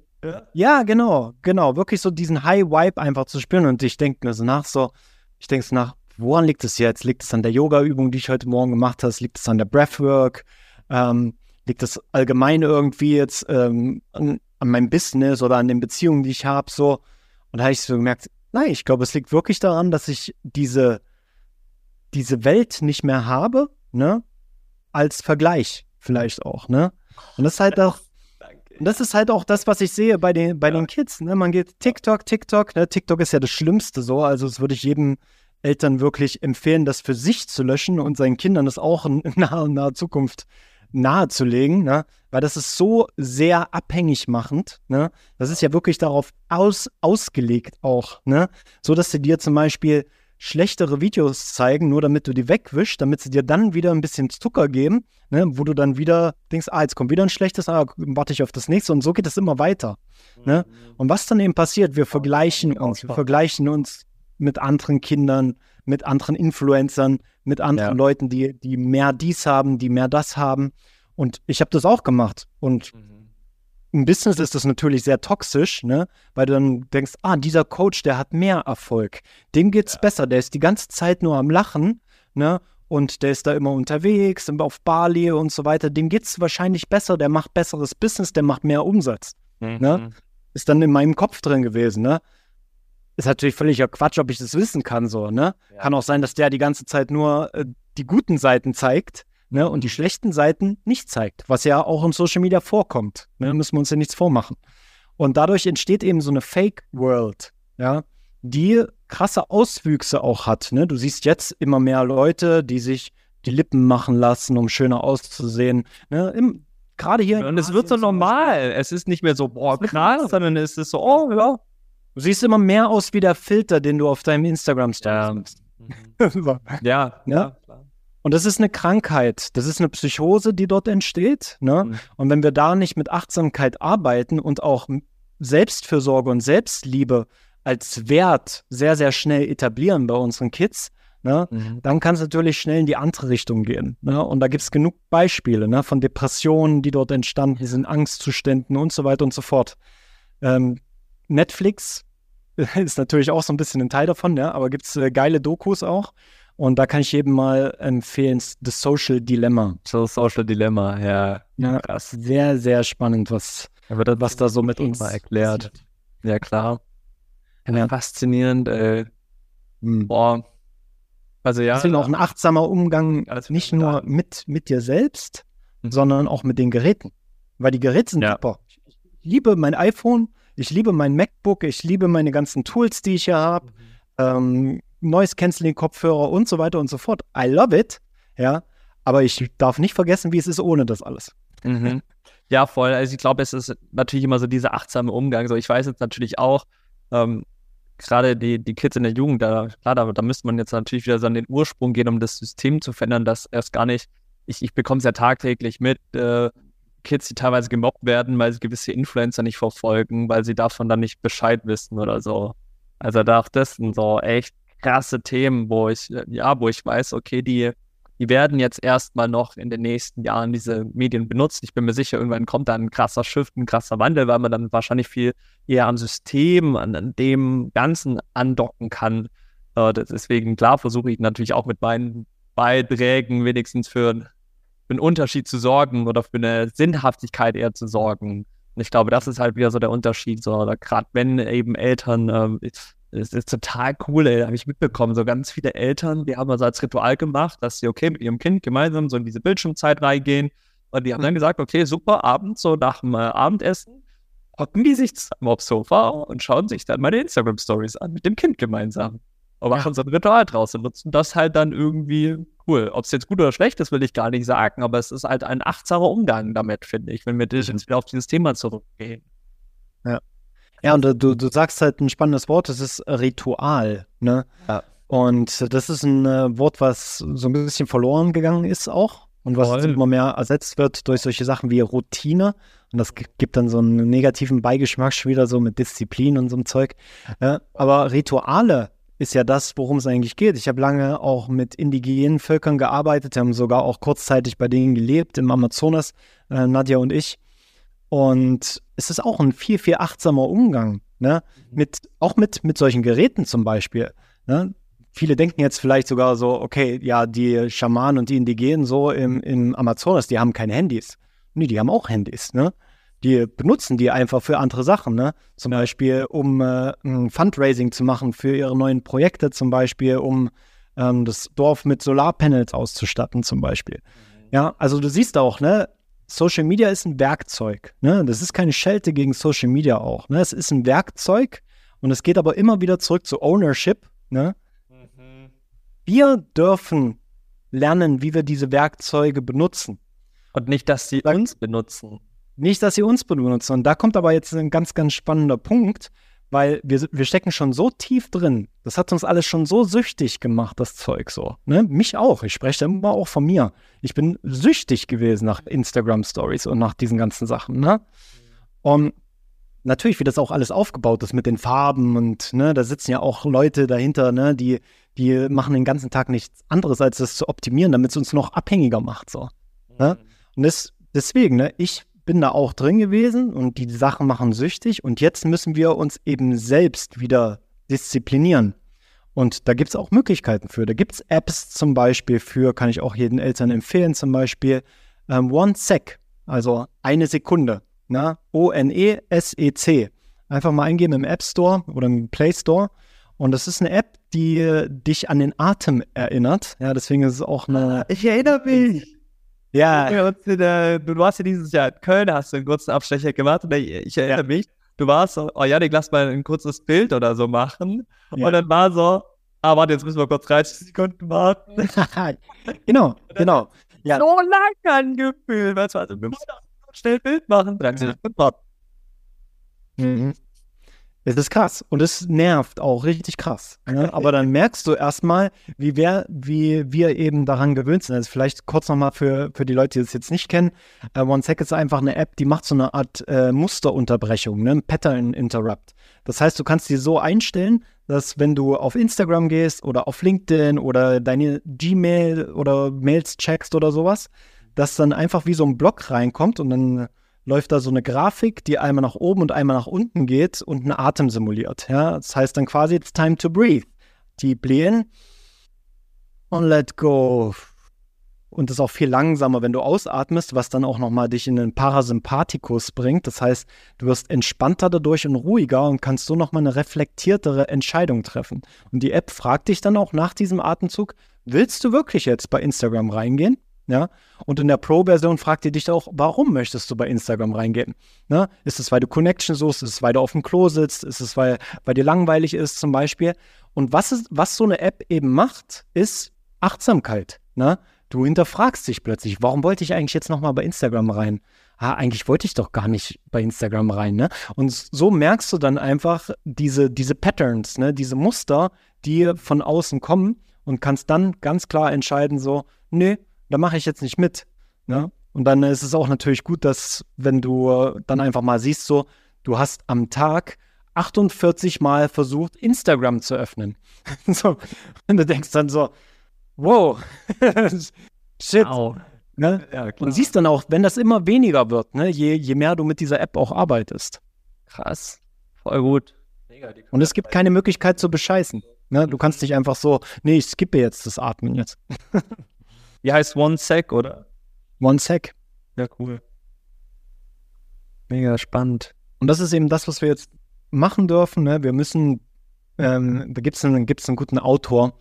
Ja. genau, genau. Wirklich so diesen High Vibe einfach zu spüren. Und ich denke mir so nach, so, ich denke so nach, woran liegt es jetzt? Liegt es an der Yoga-Übung, die ich heute Morgen gemacht habe? Liegt es an der Breathwork? Ähm, liegt es allgemein irgendwie jetzt ähm, an, an, meinem Business oder an den Beziehungen, die ich habe? So. Und da habe ich so gemerkt, nein, ich glaube, es liegt wirklich daran, dass ich diese, diese Welt nicht mehr habe, ne? Als Vergleich vielleicht auch, ne? Und das ist halt auch und das ist halt auch das, was ich sehe bei den, bei ja. den Kids. Ne? Man geht TikTok, TikTok. Ne? TikTok ist ja das Schlimmste so. Also, das würde ich jedem Eltern wirklich empfehlen, das für sich zu löschen und seinen Kindern das auch in naher, naher Zukunft nahezulegen, ne? weil das ist so sehr abhängig machend. Ne? Das ist ja wirklich darauf aus, ausgelegt auch, ne? so dass sie dir zum Beispiel schlechtere Videos zeigen, nur damit du die wegwischst, damit sie dir dann wieder ein bisschen Zucker geben, ne, wo du dann wieder denkst, ah, jetzt kommt wieder ein schlechtes, ah, warte ich auf das nächste und so geht es immer weiter. Ne? Mhm. Und was dann eben passiert, wir vergleichen uns, wir vergleichen uns mit anderen Kindern, mit anderen Influencern, mit anderen ja. Leuten, die, die mehr dies haben, die mehr das haben. Und ich habe das auch gemacht. Und mhm. Im Business ist das natürlich sehr toxisch, ne? Weil du dann denkst, ah, dieser Coach, der hat mehr Erfolg. Dem geht's ja. besser, der ist die ganze Zeit nur am Lachen, ne? Und der ist da immer unterwegs, auf Bali und so weiter. Dem geht's wahrscheinlich besser, der macht besseres Business, der macht mehr Umsatz. Ne? Mhm. Ne? Ist dann in meinem Kopf drin gewesen, ne? Ist natürlich völliger Quatsch, ob ich das wissen kann, so, ne? Ja. Kann auch sein, dass der die ganze Zeit nur äh, die guten Seiten zeigt ne, und die schlechten Seiten nicht zeigt, was ja auch im Social Media vorkommt. Ne, müssen wir uns ja nichts vormachen. Und dadurch entsteht eben so eine Fake World, ja, die krasse Auswüchse auch hat. Ne? Du siehst jetzt immer mehr Leute, die sich die Lippen machen lassen, um schöner auszusehen. Ne? Im, Gerade hier. Und es wird so normal. Es ist nicht mehr so, boah, krass, sondern es ist so, oh, ja. Du siehst immer mehr aus wie der Filter, den du auf deinem Instagram-Story ja. hast. Mhm. ja, ja, klar. Und das ist eine Krankheit, das ist eine Psychose, die dort entsteht. Ne? Mhm. Und wenn wir da nicht mit Achtsamkeit arbeiten und auch Selbstfürsorge und Selbstliebe als Wert sehr, sehr schnell etablieren bei unseren Kids, ne? Mhm. dann kann es natürlich schnell in die andere Richtung gehen. Ne? Und da gibt es genug Beispiele ne? von Depressionen, die dort entstanden sind, Angstzuständen und so weiter und so fort. Ähm, Netflix ist natürlich auch so ein bisschen ein Teil davon, ja, aber gibt es äh, geile Dokus auch. Und da kann ich jedem mal empfehlen, The Social Dilemma. So Social Dilemma, ja. Ja, krass. Sehr, sehr spannend, was, was da so mit uns erklärt. Passiert. Ja, klar. Ja. Faszinierend, ey. Hm. Boah. Also ja. Deswegen auch ein achtsamer Umgang, nicht nur mit, mit dir selbst, mhm. sondern auch mit den Geräten. Weil die Geräte sind ja. super. Ich liebe mein iPhone, ich liebe mein MacBook, ich liebe meine ganzen Tools, die ich hier habe. Mhm. Ähm, Noise Canceling Kopfhörer und so weiter und so fort. I love it, ja. Aber ich darf nicht vergessen, wie es ist ohne das alles. Mhm. Ja, voll. Also ich glaube, es ist natürlich immer so dieser achtsame Umgang. So, ich weiß jetzt natürlich auch, ähm, gerade die, die Kids in der Jugend, da, klar, da, da müsste man jetzt natürlich wieder so an den Ursprung gehen, um das System zu verändern, dass erst gar nicht, ich, ich bekomme es ja tagtäglich mit, äh, Kids, die teilweise gemobbt werden, weil sie gewisse Influencer nicht verfolgen, weil sie davon dann nicht Bescheid wissen oder so. Also da auch das sind so echt krasse Themen, wo ich, ja, wo ich weiß, okay, die, die werden jetzt erstmal noch in den nächsten Jahren diese Medien benutzt. Ich bin mir sicher, irgendwann kommt da ein krasser Shift, ein krasser Wandel, weil man dann wahrscheinlich viel eher am System, an, an dem Ganzen andocken kann. Äh, deswegen, klar, versuche ich natürlich auch mit meinen Beiträgen wenigstens für, für einen Unterschied zu sorgen oder für eine Sinnhaftigkeit eher zu sorgen. Und ich glaube, das ist halt wieder so der Unterschied. So, gerade wenn eben Eltern äh, das ist total cool, ey. Da habe ich mitbekommen. So ganz viele Eltern, die haben also als Ritual gemacht, dass sie, okay, mit ihrem Kind gemeinsam so in diese Bildschirmzeit reingehen. Und die haben dann gesagt, okay, super, abends, so nach dem äh, Abendessen, hocken die sich zusammen aufs Sofa und schauen sich dann meine Instagram-Stories an, mit dem Kind gemeinsam. Und machen ja. so ein Ritual draus und nutzen das halt dann irgendwie cool. Ob es jetzt gut oder schlecht ist, will ich gar nicht sagen, aber es ist halt ein achtsamer Umgang damit, finde ich, wenn wir jetzt wieder auf dieses Thema zurückgehen. Ja. Ja, und du, du sagst halt ein spannendes Wort, das ist Ritual, ne? Ja. Und das ist ein äh, Wort, was so ein bisschen verloren gegangen ist auch und was immer mehr ersetzt wird durch solche Sachen wie Routine. Und das gibt dann so einen negativen Beigeschmack schon wieder so mit Disziplin und so einem Zeug. Ja, aber Rituale ist ja das, worum es eigentlich geht. Ich habe lange auch mit indigenen Völkern gearbeitet, wir haben sogar auch kurzzeitig bei denen gelebt im Amazonas, äh, Nadja und ich. Und es ist auch ein viel, viel achtsamer Umgang, ne? Mhm. Mit, auch mit, mit solchen Geräten zum Beispiel. Ne? Viele denken jetzt vielleicht sogar so, okay, ja, die Schamanen und die Indigenen so im, im Amazonas, die haben keine Handys. Nee, die haben auch Handys, ne? Die benutzen die einfach für andere Sachen, ne? Zum Beispiel, um äh, ein Fundraising zu machen für ihre neuen Projekte, zum Beispiel, um ähm, das Dorf mit Solarpanels auszustatten, zum Beispiel. Mhm. Ja, also du siehst auch, ne? Social Media ist ein Werkzeug. Ne? Das ist keine Schelte gegen Social Media auch. Ne? Es ist ein Werkzeug und es geht aber immer wieder zurück zu Ownership. Ne? Mhm. Wir dürfen lernen, wie wir diese Werkzeuge benutzen. Und nicht, dass sie uns benutzen. Nicht, dass sie uns benutzen. Und da kommt aber jetzt ein ganz, ganz spannender Punkt weil wir, wir stecken schon so tief drin. Das hat uns alles schon so süchtig gemacht, das Zeug so. Ne? Mich auch. Ich spreche immer auch von mir. Ich bin süchtig gewesen nach Instagram Stories und nach diesen ganzen Sachen. Ne? Und natürlich, wie das auch alles aufgebaut ist mit den Farben und ne, da sitzen ja auch Leute dahinter, ne, die, die machen den ganzen Tag nichts anderes, als das zu optimieren, damit es uns noch abhängiger macht. So. Ne? Und das, deswegen, ne, ich bin da auch drin gewesen und die Sachen machen süchtig und jetzt müssen wir uns eben selbst wieder disziplinieren. Und da gibt es auch Möglichkeiten für. Da gibt es Apps zum Beispiel für, kann ich auch jeden Eltern empfehlen, zum Beispiel ähm, One Sec, also eine Sekunde. Ne? O-N-E-S-E-C. Einfach mal eingeben im App Store oder im Play Store. Und das ist eine App, die äh, dich an den Atem erinnert. Ja, deswegen ist es auch eine. Ich erinnere mich. Ja. Du warst ja dieses Jahr in Köln, hast du einen kurzen Abstecher gemacht und ich erinnere ja. mich, du warst so, oh Janik, lass mal ein kurzes Bild oder so machen. Ja. Und dann war so, ah, warte, jetzt müssen wir kurz 30 Sekunden warten. genau, genau. Ja. So lang angefühlt, du, also wir müssen schnell Bild machen, 30 Sekunden warten. Mhm. Es ist krass und es nervt auch richtig krass. Ne? Aber dann merkst du erstmal, wie wir, wie wir eben daran gewöhnt sind. Also vielleicht kurz nochmal für, für die Leute, die das jetzt nicht kennen. Uh, OneSec ist einfach eine App, die macht so eine Art äh, Musterunterbrechung, ne? Pattern Interrupt. Das heißt, du kannst die so einstellen, dass wenn du auf Instagram gehst oder auf LinkedIn oder deine Gmail oder Mails checkst oder sowas, dass dann einfach wie so ein Block reinkommt und dann läuft da so eine Grafik, die einmal nach oben und einmal nach unten geht und einen Atem simuliert. Ja? Das heißt dann quasi, it's time to breathe. Deep in und let go. Und das ist auch viel langsamer, wenn du ausatmest, was dann auch nochmal dich in den Parasympathikus bringt. Das heißt, du wirst entspannter dadurch und ruhiger und kannst so nochmal eine reflektiertere Entscheidung treffen. Und die App fragt dich dann auch nach diesem Atemzug, willst du wirklich jetzt bei Instagram reingehen? Ja? Und in der Pro-Version fragt ihr dich auch, warum möchtest du bei Instagram reingehen? Ne? Ist es, weil du Connection suchst? Ist es, weil du auf dem Klo sitzt? Ist es, weil, weil dir langweilig ist zum Beispiel? Und was, ist, was so eine App eben macht, ist Achtsamkeit. Ne? Du hinterfragst dich plötzlich, warum wollte ich eigentlich jetzt nochmal bei Instagram rein? Ah, eigentlich wollte ich doch gar nicht bei Instagram rein, ne? Und so merkst du dann einfach diese, diese Patterns, ne? diese Muster, die von außen kommen und kannst dann ganz klar entscheiden, so, nee, da mache ich jetzt nicht mit. Ne? Und dann ist es auch natürlich gut, dass, wenn du dann einfach mal siehst, so, du hast am Tag 48 Mal versucht, Instagram zu öffnen. so, und du denkst dann so, wow, shit. Wow. Ne? Ja, und siehst dann auch, wenn das immer weniger wird, ne? je, je mehr du mit dieser App auch arbeitest. Krass, voll gut. Und es gibt keine Möglichkeit zu bescheißen. Ne? Du kannst nicht einfach so, nee, ich skippe jetzt das Atmen jetzt. Wie heißt One Sec, oder? One Sec. Ja, cool. Mega spannend. Und das ist eben das, was wir jetzt machen dürfen. Ne? Wir müssen, ähm, da gibt es einen, gibt's einen guten Autor.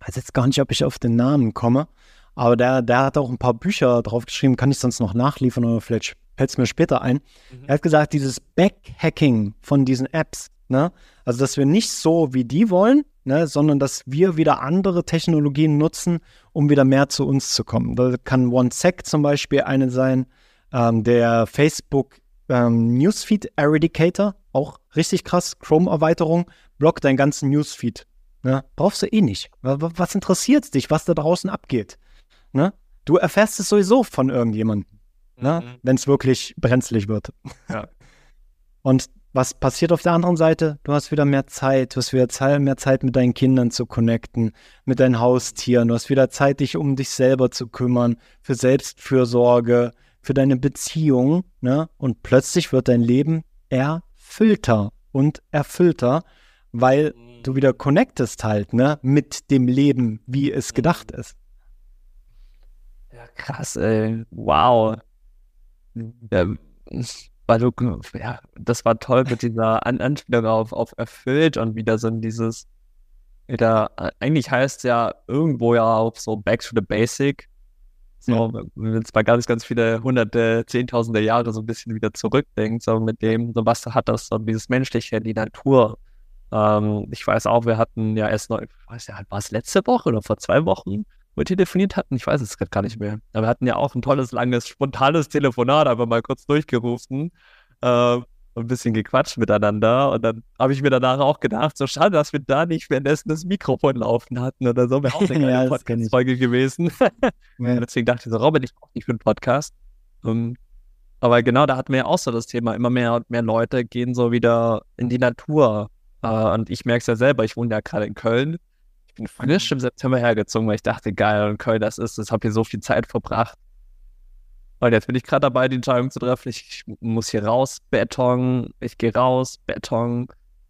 Ich weiß jetzt gar nicht, ob ich auf den Namen komme, aber der, der hat auch ein paar Bücher drauf geschrieben, kann ich sonst noch nachliefern oder vielleicht fällt es mir später ein. Mhm. Er hat gesagt, dieses Backhacking von diesen Apps, ne? Also dass wir nicht so wie die wollen, ne, sondern dass wir wieder andere Technologien nutzen, um wieder mehr zu uns zu kommen. Da kann OneSec zum Beispiel eine sein, ähm, der Facebook ähm, Newsfeed Eradicator, auch richtig krass, Chrome-Erweiterung, blockt deinen ganzen Newsfeed. Ne? Brauchst du eh nicht. Was interessiert dich, was da draußen abgeht? Ne? Du erfährst es sowieso von irgendjemandem, ne? mhm. wenn es wirklich brenzlig wird. Ja. Und was passiert auf der anderen Seite? Du hast wieder mehr Zeit, du hast wieder mehr Zeit mit deinen Kindern zu connecten, mit deinen Haustieren, du hast wieder Zeit, dich um dich selber zu kümmern, für Selbstfürsorge, für deine Beziehung, ne? Und plötzlich wird dein Leben erfüllter und erfüllter, weil mhm. du wieder connectest halt, ne, mit dem Leben, wie es gedacht ist. Ja, krass, ey. Wow. Ja, weil du, ja, das war toll mit dieser An Anspielung auf, auf erfüllt und wieder so dieses, wieder, eigentlich heißt es ja irgendwo ja auch so back to the basic. So, ja. wenn mal ganz, ganz viele hunderte, zehntausende Jahre so ein bisschen wieder zurückdenkt, so mit dem, so was hat das, so dieses Menschliche, die Natur. Ähm, ich weiß auch, wir hatten ja erst noch, ich weiß ja, war es letzte Woche oder vor zwei Wochen, wo wir telefoniert hatten, ich weiß es gerade gar nicht mehr. Aber wir hatten ja auch ein tolles, langes, spontanes Telefonat, einfach mal kurz durchgerufen. Äh, ein bisschen gequatscht miteinander und dann habe ich mir danach auch gedacht, so schade, dass wir da nicht währenddessen das Mikrofon laufen hatten oder so, wäre auch eine ja, Podcast-Folge gewesen. ja. Deswegen dachte ich so, Robin, ich brauche nicht für einen Podcast. Um, ähm, aber genau, da hatten wir ja auch so das Thema, immer mehr und mehr Leute gehen so wieder in die Natur. Uh, und ich merke es ja selber, ich wohne ja gerade in Köln bin frisch im September hergezogen, weil ich dachte, geil, in Köln das ist, das habe hier so viel Zeit verbracht. Und jetzt bin ich gerade dabei, die Entscheidung zu treffen. Ich muss hier raus, Beton, ich gehe raus, Beton.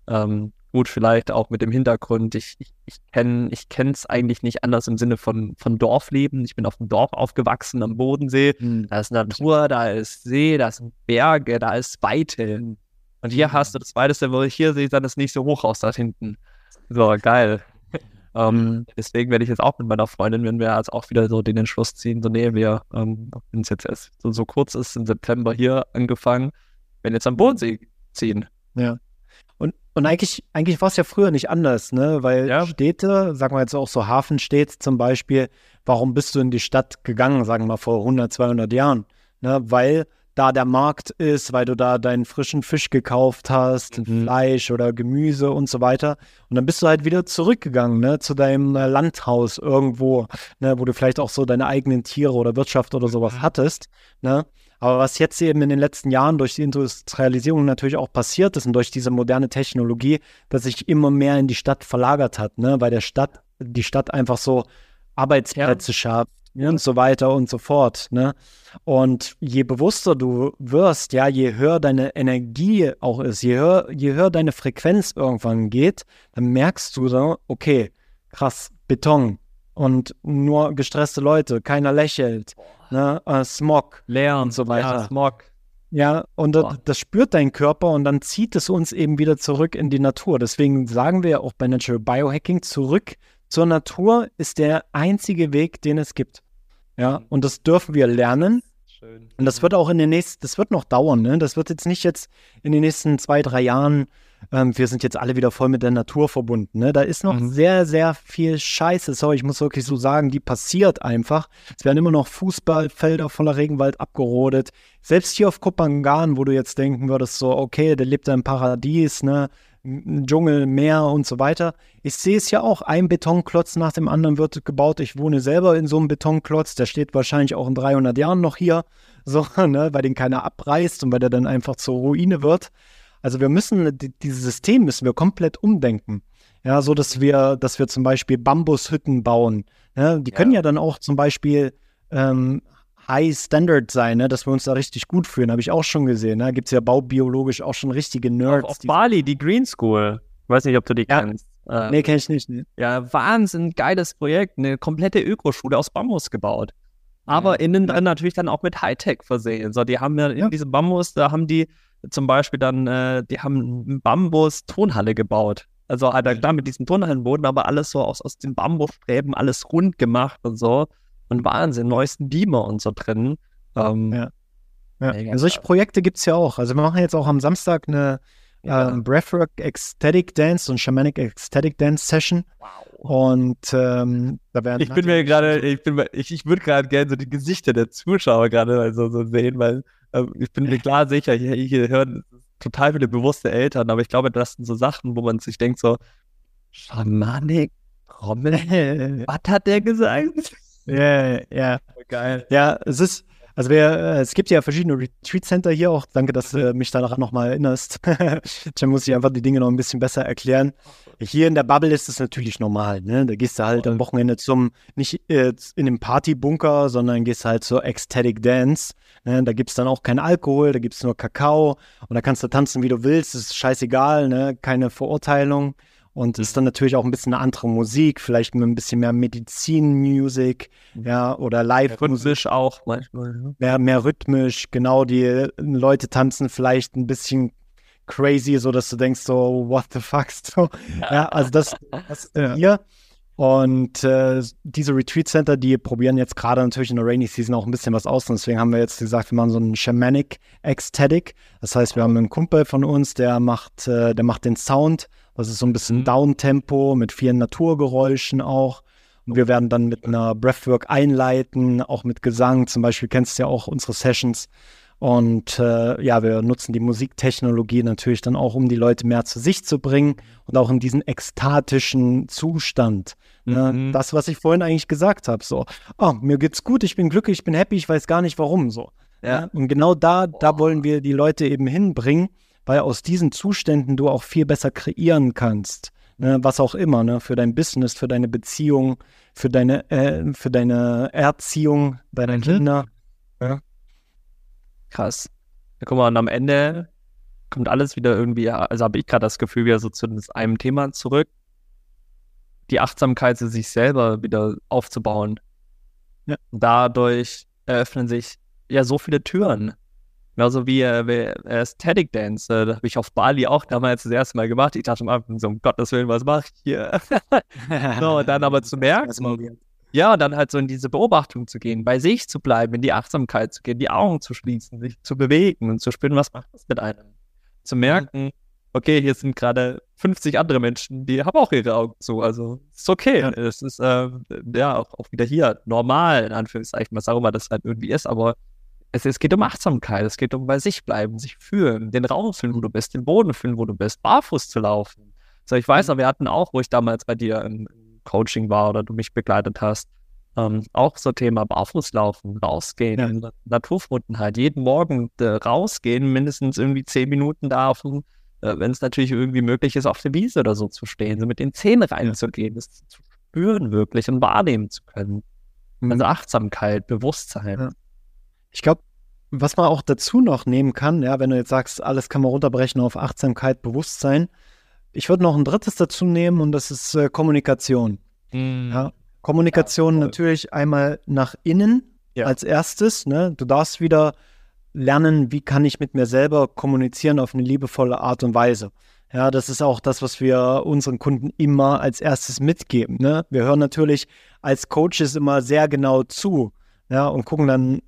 Ähm, gut, vielleicht auch mit dem Hintergrund. Ich, ich, ich kenne es eigentlich nicht anders im Sinne von, von Dorfleben. Ich bin auf dem Dorf aufgewachsen am Bodensee. Mhm. Da ist Natur, da ist See, da sind Berge, da ist Weite. Und hier hast du das Weiteste, wo ich hier sehe, dann das nächste Hochhaus da hinten. So, geil. Ähm, deswegen werde ich jetzt auch mit meiner Freundin, wenn wir jetzt auch wieder so den Entschluss ziehen, so nee, wir, ähm, wenn es jetzt erst so, so kurz ist, im September hier angefangen, wenn jetzt am Bodensee ziehen. Ja. Und, und eigentlich, eigentlich war es ja früher nicht anders, ne? Weil ja. Städte, sagen wir jetzt auch so Hafenstädte zum Beispiel, warum bist du in die Stadt gegangen, sagen wir mal vor 100, 200 Jahren? Ne? Weil da der Markt ist, weil du da deinen frischen Fisch gekauft hast, mhm. Fleisch oder Gemüse und so weiter. Und dann bist du halt wieder zurückgegangen, ne, zu deinem äh, Landhaus irgendwo, ne, wo du vielleicht auch so deine eigenen Tiere oder Wirtschaft oder sowas mhm. hattest, ne. Aber was jetzt eben in den letzten Jahren durch die Industrialisierung natürlich auch passiert ist und durch diese moderne Technologie, dass sich immer mehr in die Stadt verlagert hat, ne, weil der Stadt, die Stadt einfach so Arbeitsplätze ja. schafft, und so weiter und so fort. Ne? Und je bewusster du wirst, ja, je höher deine Energie auch ist, je höher, je höher deine Frequenz irgendwann geht, dann merkst du so, okay, krass, Beton und nur gestresste Leute, keiner lächelt, ne? Äh, Smog, leer und so weiter. Ja, Smog. Ja, und das, das, spürt dein Körper und dann zieht es uns eben wieder zurück in die Natur. Deswegen sagen wir auch bei Natural Biohacking, zurück zur Natur ist der einzige Weg, den es gibt. Ja, und das dürfen wir lernen. Schön. Und das wird auch in den nächsten, das wird noch dauern, ne? Das wird jetzt nicht jetzt in den nächsten zwei, drei Jahren, ähm, wir sind jetzt alle wieder voll mit der Natur verbunden, ne? Da ist noch mhm. sehr, sehr viel Scheiße, sorry, ich muss wirklich so sagen, die passiert einfach. Es werden immer noch Fußballfelder voller Regenwald abgerodet. Selbst hier auf Kopangan, wo du jetzt denken würdest, so, okay, der lebt da im Paradies, ne? Dschungel, Meer und so weiter. Ich sehe es ja auch, ein Betonklotz nach dem anderen wird gebaut. Ich wohne selber in so einem Betonklotz, der steht wahrscheinlich auch in 300 Jahren noch hier, so, ne, weil den keiner abreißt und weil der dann einfach zur Ruine wird. Also wir müssen, dieses System müssen wir komplett umdenken. Ja, so dass wir, dass wir zum Beispiel Bambushütten bauen. Ja, die können ja. ja dann auch zum Beispiel ähm, High Standard sein, ne? dass wir uns da richtig gut fühlen. Habe ich auch schon gesehen. Ne? Gibt es ja baubiologisch auch schon richtige Nerds. Auf, auf Bali, die Green School. Ich weiß nicht, ob du die ja. kennst. Ähm, nee, kenne ich nicht. Ne? Ja, Wahnsinn, geiles Projekt. Eine komplette Ökoschule aus Bambus gebaut. Aber ja. innen drin natürlich dann auch mit Hightech versehen. So, die haben ja, in diesem Bambus, da haben die zum Beispiel dann, äh, die haben eine Bambus-Tonhalle gebaut. Also halt klar mit diesem Tonhallenboden, aber alles so aus, aus den Bambusstäben, alles rund gemacht und so und Wahnsinn, neuesten Beamer und so drin. Ähm, ja. ja. Solche Projekte gibt es ja auch. Also wir machen jetzt auch am Samstag eine ja. ähm, Breathwork Ecstatic Dance und Shamanic Ecstatic Dance Session. Wow. Und ähm, da werden ich bin mir gerade, ich bin ich, ich würde gerade gerne so die Gesichter der Zuschauer gerade also so sehen, weil äh, ich bin mir klar sicher, hier, hier hören total viele bewusste Eltern, aber ich glaube, das sind so Sachen, wo man sich denkt so, Schamanik, Trommel, was hat der gesagt? Ja, ja. Geil. Ja, es ist, also wir, äh, es gibt ja verschiedene Retreat Center hier auch. Danke, dass du mich daran nochmal erinnerst. Dann muss ich einfach die Dinge noch ein bisschen besser erklären. Hier in der Bubble ist es natürlich normal. Ne? Da gehst du halt am Wochenende zum, nicht äh, in dem Partybunker, sondern gehst halt zur Ecstatic Dance. Ne? Da gibt es dann auch keinen Alkohol, da gibt es nur Kakao und da kannst du tanzen, wie du willst. Das ist scheißegal, ne? keine Verurteilung. Und es ist dann natürlich auch ein bisschen eine andere Musik, vielleicht mit ein bisschen mehr Medizin-Musik, ja, oder live Rhythmisch auch manchmal. Ne? Mehr, mehr rhythmisch, genau. Die Leute tanzen vielleicht ein bisschen crazy, so dass du denkst, so, what the fuck? So, ja, also das, das ja. hier. Und äh, diese Retreat Center, die probieren jetzt gerade natürlich in der Rainy Season auch ein bisschen was aus. Und deswegen haben wir jetzt gesagt, wir machen so einen Shamanic Ecstatic. Das heißt, wir haben einen Kumpel von uns, der macht, äh, der macht den Sound das ist so ein bisschen mhm. Downtempo mit vielen Naturgeräuschen auch. Und wir werden dann mit einer Breathwork einleiten, auch mit Gesang. Zum Beispiel kennst du ja auch unsere Sessions. Und äh, ja, wir nutzen die Musiktechnologie natürlich dann auch, um die Leute mehr zu sich zu bringen und auch in diesen ekstatischen Zustand. Ne? Mhm. Das, was ich vorhin eigentlich gesagt habe, so, oh, mir geht's gut, ich bin glücklich, ich bin happy, ich weiß gar nicht warum, so. Ja. ja? Und genau da, da wollen wir die Leute eben hinbringen weil aus diesen Zuständen du auch viel besser kreieren kannst. Ne, was auch immer, ne, für dein Business, für deine Beziehung, für deine, äh, für deine Erziehung deiner mhm. Kinder. Ja. Krass. Ja, guck mal, und am Ende kommt alles wieder irgendwie, also habe ich gerade das Gefühl, wieder so zu einem Thema zurück. Die Achtsamkeit zu sich selber wieder aufzubauen. Ja. Dadurch eröffnen sich ja so viele Türen. Genauso wie äh, äh, Static Dance. Äh, da habe ich auf Bali auch damals das erste Mal gemacht. Ich dachte am Anfang so, um Gottes Willen, was mache ich hier? so, und dann aber zu merken, ja, dann halt so in diese Beobachtung zu gehen, bei sich zu bleiben, in die Achtsamkeit zu gehen, die Augen zu schließen, sich zu bewegen und zu spüren, was macht das mit einem? Zu mhm. merken, okay, hier sind gerade 50 andere Menschen, die haben auch ihre Augen zu. Also ist okay. Ja. Es ist äh, ja auch, auch, wieder hier normal, in Anführungszeichen, was auch immer das halt irgendwie ist, aber es, es geht um Achtsamkeit, es geht um bei sich bleiben, sich fühlen, den Raum fühlen, wo du bist, den Boden fühlen, wo du bist, barfuß zu laufen. So, ich weiß, mhm. aber wir hatten auch, wo ich damals bei dir im Coaching war oder du mich begleitet hast, ähm, auch so Thema Barfußlaufen, rausgehen, ja. Naturverbundenheit, jeden Morgen äh, rausgehen, mindestens irgendwie zehn Minuten da auf äh, wenn es natürlich irgendwie möglich ist, auf der Wiese oder so zu stehen, so mit den Zähnen reinzugehen, das zu spüren wirklich und wahrnehmen zu können. Mhm. Also Achtsamkeit, Bewusstsein. Ja. Ich glaube, was man auch dazu noch nehmen kann, ja, wenn du jetzt sagst, alles kann man runterbrechen auf Achtsamkeit, Bewusstsein, ich würde noch ein drittes dazu nehmen und das ist äh, Kommunikation. Mhm. Ja, Kommunikation ja, natürlich einmal nach innen ja. als erstes. Ne? Du darfst wieder lernen, wie kann ich mit mir selber kommunizieren auf eine liebevolle Art und Weise. Ja, das ist auch das, was wir unseren Kunden immer als erstes mitgeben. Ne? Wir hören natürlich als Coaches immer sehr genau zu ja, und gucken dann,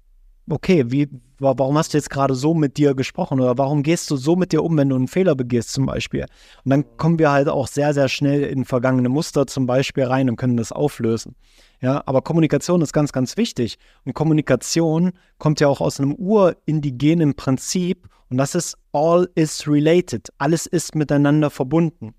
okay, wie, warum hast du jetzt gerade so mit dir gesprochen oder warum gehst du so mit dir um, wenn du einen Fehler begehst zum Beispiel? Und dann kommen wir halt auch sehr, sehr schnell in vergangene Muster zum Beispiel rein und können das auflösen. Ja, aber Kommunikation ist ganz, ganz wichtig. Und Kommunikation kommt ja auch aus einem urindigenen Prinzip und das ist all is related. Alles ist miteinander verbunden.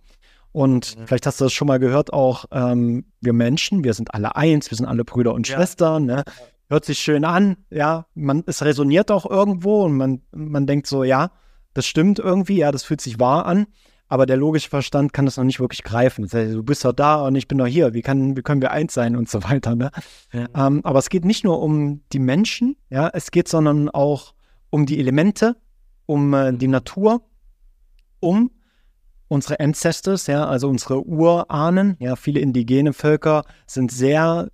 Und mhm. vielleicht hast du das schon mal gehört, auch ähm, wir Menschen, wir sind alle eins, wir sind alle Brüder und ja. Schwestern. Ne? Hört sich schön an, ja, man, es resoniert auch irgendwo und man, man denkt so, ja, das stimmt irgendwie, ja, das fühlt sich wahr an, aber der logische Verstand kann das noch nicht wirklich greifen. Das heißt, du bist doch da und ich bin doch hier, wie, kann, wie können wir eins sein und so weiter, ne? Ja. Ähm, aber es geht nicht nur um die Menschen, ja, es geht sondern auch um die Elemente, um äh, die Natur, um unsere Ancestors, ja, also unsere Urahnen, ja, viele indigene Völker sind sehr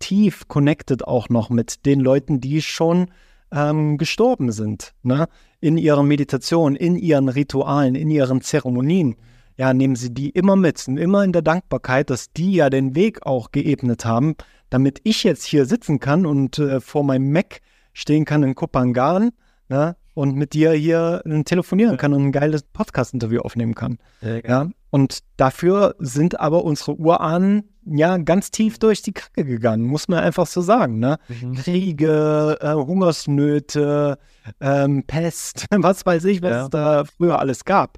tief connected auch noch mit den Leuten, die schon ähm, gestorben sind, ne? in ihrer Meditation, in ihren Ritualen, in ihren Zeremonien. Ja, nehmen Sie die immer mit, und immer in der Dankbarkeit, dass die ja den Weg auch geebnet haben, damit ich jetzt hier sitzen kann und äh, vor meinem Mac stehen kann in Kupangan ne? Und mit dir hier äh, telefonieren kann und ein geiles Podcast-Interview aufnehmen kann. Ja, und dafür sind aber unsere Urahnen ja ganz tief durch die Kacke gegangen, muss man einfach so sagen. Ne? Mhm. Kriege, äh, Hungersnöte, ähm, Pest, was weiß ich, was ja. es da früher alles gab.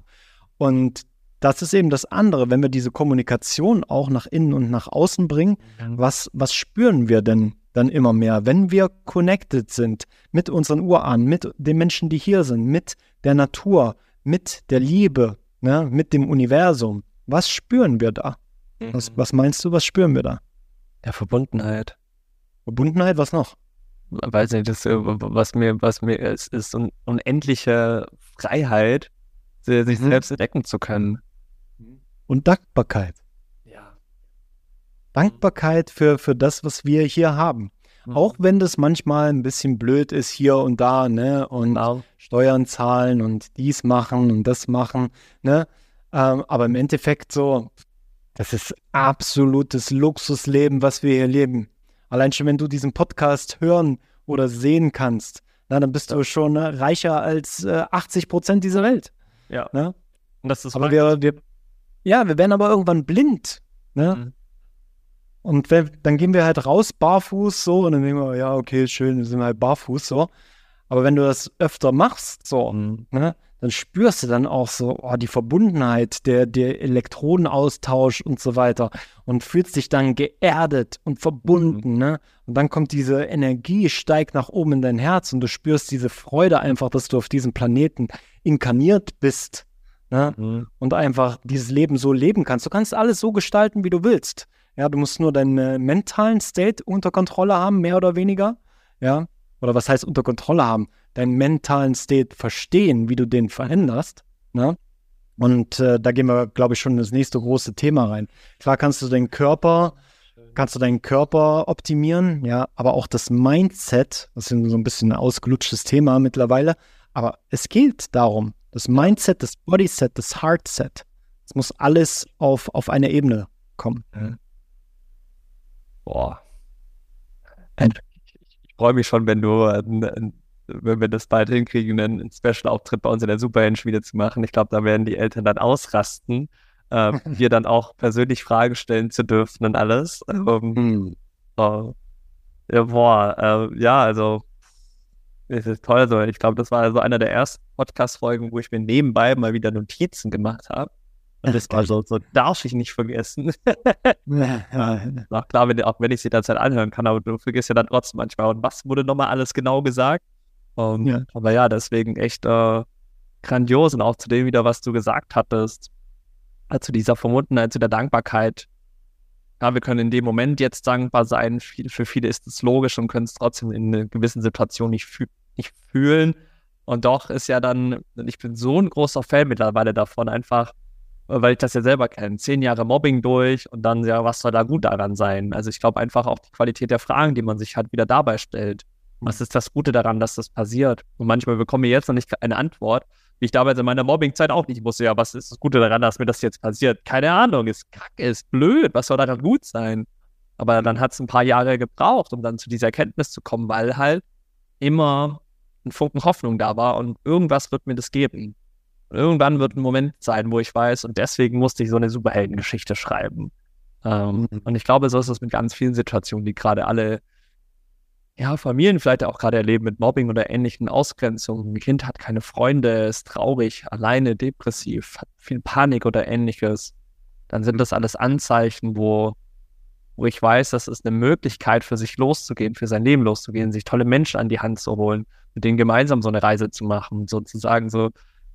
Und das ist eben das andere, wenn wir diese Kommunikation auch nach innen und nach außen bringen, mhm. was, was spüren wir denn dann immer mehr, wenn wir connected sind mit unseren Urahnen, mit den Menschen, die hier sind, mit der Natur, mit der Liebe, ne, mit dem Universum. Was spüren wir da? Mhm. Was, was meinst du, was spüren wir da? Ja, Verbundenheit. Verbundenheit, was noch? Weiß nicht, das, äh, was mir, was mir ist, ist unendliche Freiheit, sich mhm. selbst entdecken zu können. Und Dankbarkeit. Dankbarkeit für, für das, was wir hier haben. Mhm. Auch wenn das manchmal ein bisschen blöd ist hier und da, ne? Und genau. Steuern zahlen und dies machen und das machen, ne? Ähm, aber im Endeffekt so, das ist absolutes Luxusleben, was wir hier leben. Allein schon, wenn du diesen Podcast hören oder sehen kannst, na, dann bist du schon ne, reicher als äh, 80 Prozent dieser Welt. Ja. Ne? Und das ist aber wir, wir, ja, wir werden aber irgendwann blind. Ne? Mhm. Und wenn, dann gehen wir halt raus, barfuß, so, und dann denken wir, ja, okay, schön, wir sind halt barfuß, so. Aber wenn du das öfter machst, so, mhm. ne, dann spürst du dann auch so oh, die Verbundenheit, der, der Elektronenaustausch und so weiter und fühlst dich dann geerdet und verbunden, mhm. ne? Und dann kommt diese Energie, steigt nach oben in dein Herz und du spürst diese Freude einfach, dass du auf diesem Planeten inkarniert bist, ne? Mhm. Und einfach dieses Leben so leben kannst. Du kannst alles so gestalten, wie du willst. Ja, du musst nur deinen äh, mentalen State unter Kontrolle haben, mehr oder weniger. Ja, oder was heißt unter Kontrolle haben, deinen mentalen State verstehen, wie du den veränderst. Ne? Und äh, da gehen wir, glaube ich, schon in das nächste große Thema rein. Klar kannst du den Körper, kannst du deinen Körper optimieren, ja, aber auch das Mindset, das ist so ein bisschen ein ausgelutschtes Thema mittlerweile, aber es geht darum, das Mindset, das Bodyset, das Heartset, es muss alles auf, auf eine Ebene kommen. Mhm. Boah. Ich, ich freue mich schon, wenn du, wenn wir das bald hinkriegen, einen Special-Auftritt bei uns in der Superhelden-Schmiede zu machen. Ich glaube, da werden die Eltern dann ausrasten, äh, dir dann auch persönlich Fragen stellen zu dürfen und alles. Ähm, hm. äh, ja, boah, äh, ja, also es ist toll. So. Ich glaube, das war so einer der ersten Podcast-Folgen, wo ich mir nebenbei mal wieder Notizen gemacht habe. Und das war so, so darf ich nicht vergessen. Auch klar, wenn, auch wenn ich sie derzeit anhören kann, aber du vergisst ja dann trotzdem manchmal. Und was wurde nochmal alles genau gesagt? Um, ja. Aber ja, deswegen echt äh, grandios und auch zu dem wieder, was du gesagt hattest, zu dieser Verbundenheit, zu der Dankbarkeit. Ja, wir können in dem Moment jetzt dankbar sein. Für viele ist es logisch und können es trotzdem in einer gewissen Situation nicht, fü nicht fühlen. Und doch ist ja dann, ich bin so ein großer Fan mittlerweile davon, einfach weil ich das ja selber kenne. Zehn Jahre Mobbing durch und dann, ja, was soll da gut daran sein? Also ich glaube einfach auch die Qualität der Fragen, die man sich halt wieder dabei stellt. Was ist das Gute daran, dass das passiert? Und manchmal bekomme ich jetzt noch nicht eine Antwort, wie ich damals in meiner Mobbingzeit auch nicht wusste, ja, was ist das Gute daran, dass mir das jetzt passiert? Keine Ahnung, ist kacke, ist blöd, was soll daran gut sein? Aber dann hat es ein paar Jahre gebraucht, um dann zu dieser Erkenntnis zu kommen, weil halt immer ein Funken Hoffnung da war und irgendwas wird mir das geben. Irgendwann wird ein Moment sein, wo ich weiß, und deswegen musste ich so eine Superheldengeschichte schreiben. Ähm, mhm. Und ich glaube, so ist es mit ganz vielen Situationen, die gerade alle, ja, Familien vielleicht auch gerade erleben mit Mobbing oder ähnlichen Ausgrenzungen. Ein Kind hat keine Freunde, ist traurig, alleine, depressiv, hat viel Panik oder ähnliches. Dann sind das alles Anzeichen, wo, wo ich weiß, das ist eine Möglichkeit für sich loszugehen, für sein Leben loszugehen, sich tolle Menschen an die Hand zu holen, mit denen gemeinsam so eine Reise zu machen, sozusagen so,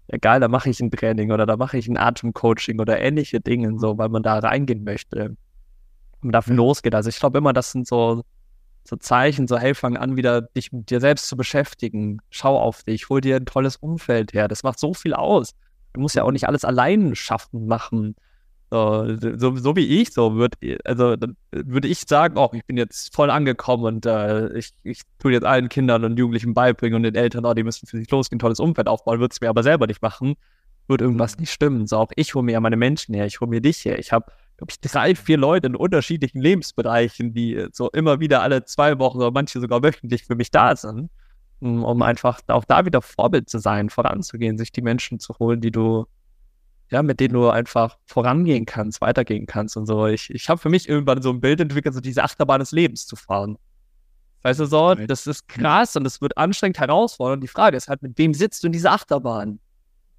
egal, da mache ich ein Training oder da mache ich ein Atemcoaching oder ähnliche Dinge, so, weil man da reingehen möchte und dafür mhm. losgeht. Also ich glaube immer, das sind so, so Zeichen, so hey, fang an, wieder dich mit dir selbst zu beschäftigen. Schau auf dich, hol dir ein tolles Umfeld her. Das macht so viel aus. Du musst ja auch nicht alles allein schaffen, machen. So, so, so, wie ich, so würde also würde ich sagen, oh, ich bin jetzt voll angekommen und äh, ich, ich tue jetzt allen Kindern und Jugendlichen beibringen und den Eltern, oh, die müssen für sich losgehen, tolles Umfeld aufbauen, würde es mir aber selber nicht machen, würde irgendwas mhm. nicht stimmen. So auch ich hole mir ja meine Menschen her, ich hole mir dich her. Ich habe, glaube ich, drei, vier Leute in unterschiedlichen Lebensbereichen, die so immer wieder alle zwei Wochen oder manche sogar wöchentlich für mich da sind, um einfach auch da wieder Vorbild zu sein, voranzugehen, sich die Menschen zu holen, die du ja, mit denen du einfach vorangehen kannst, weitergehen kannst und so. Ich, ich habe für mich irgendwann so ein Bild entwickelt, so diese Achterbahn des Lebens zu fahren. Weißt du so, das ist krass und es wird anstrengend herausfordernd. Die Frage ist halt, mit wem sitzt du in dieser Achterbahn?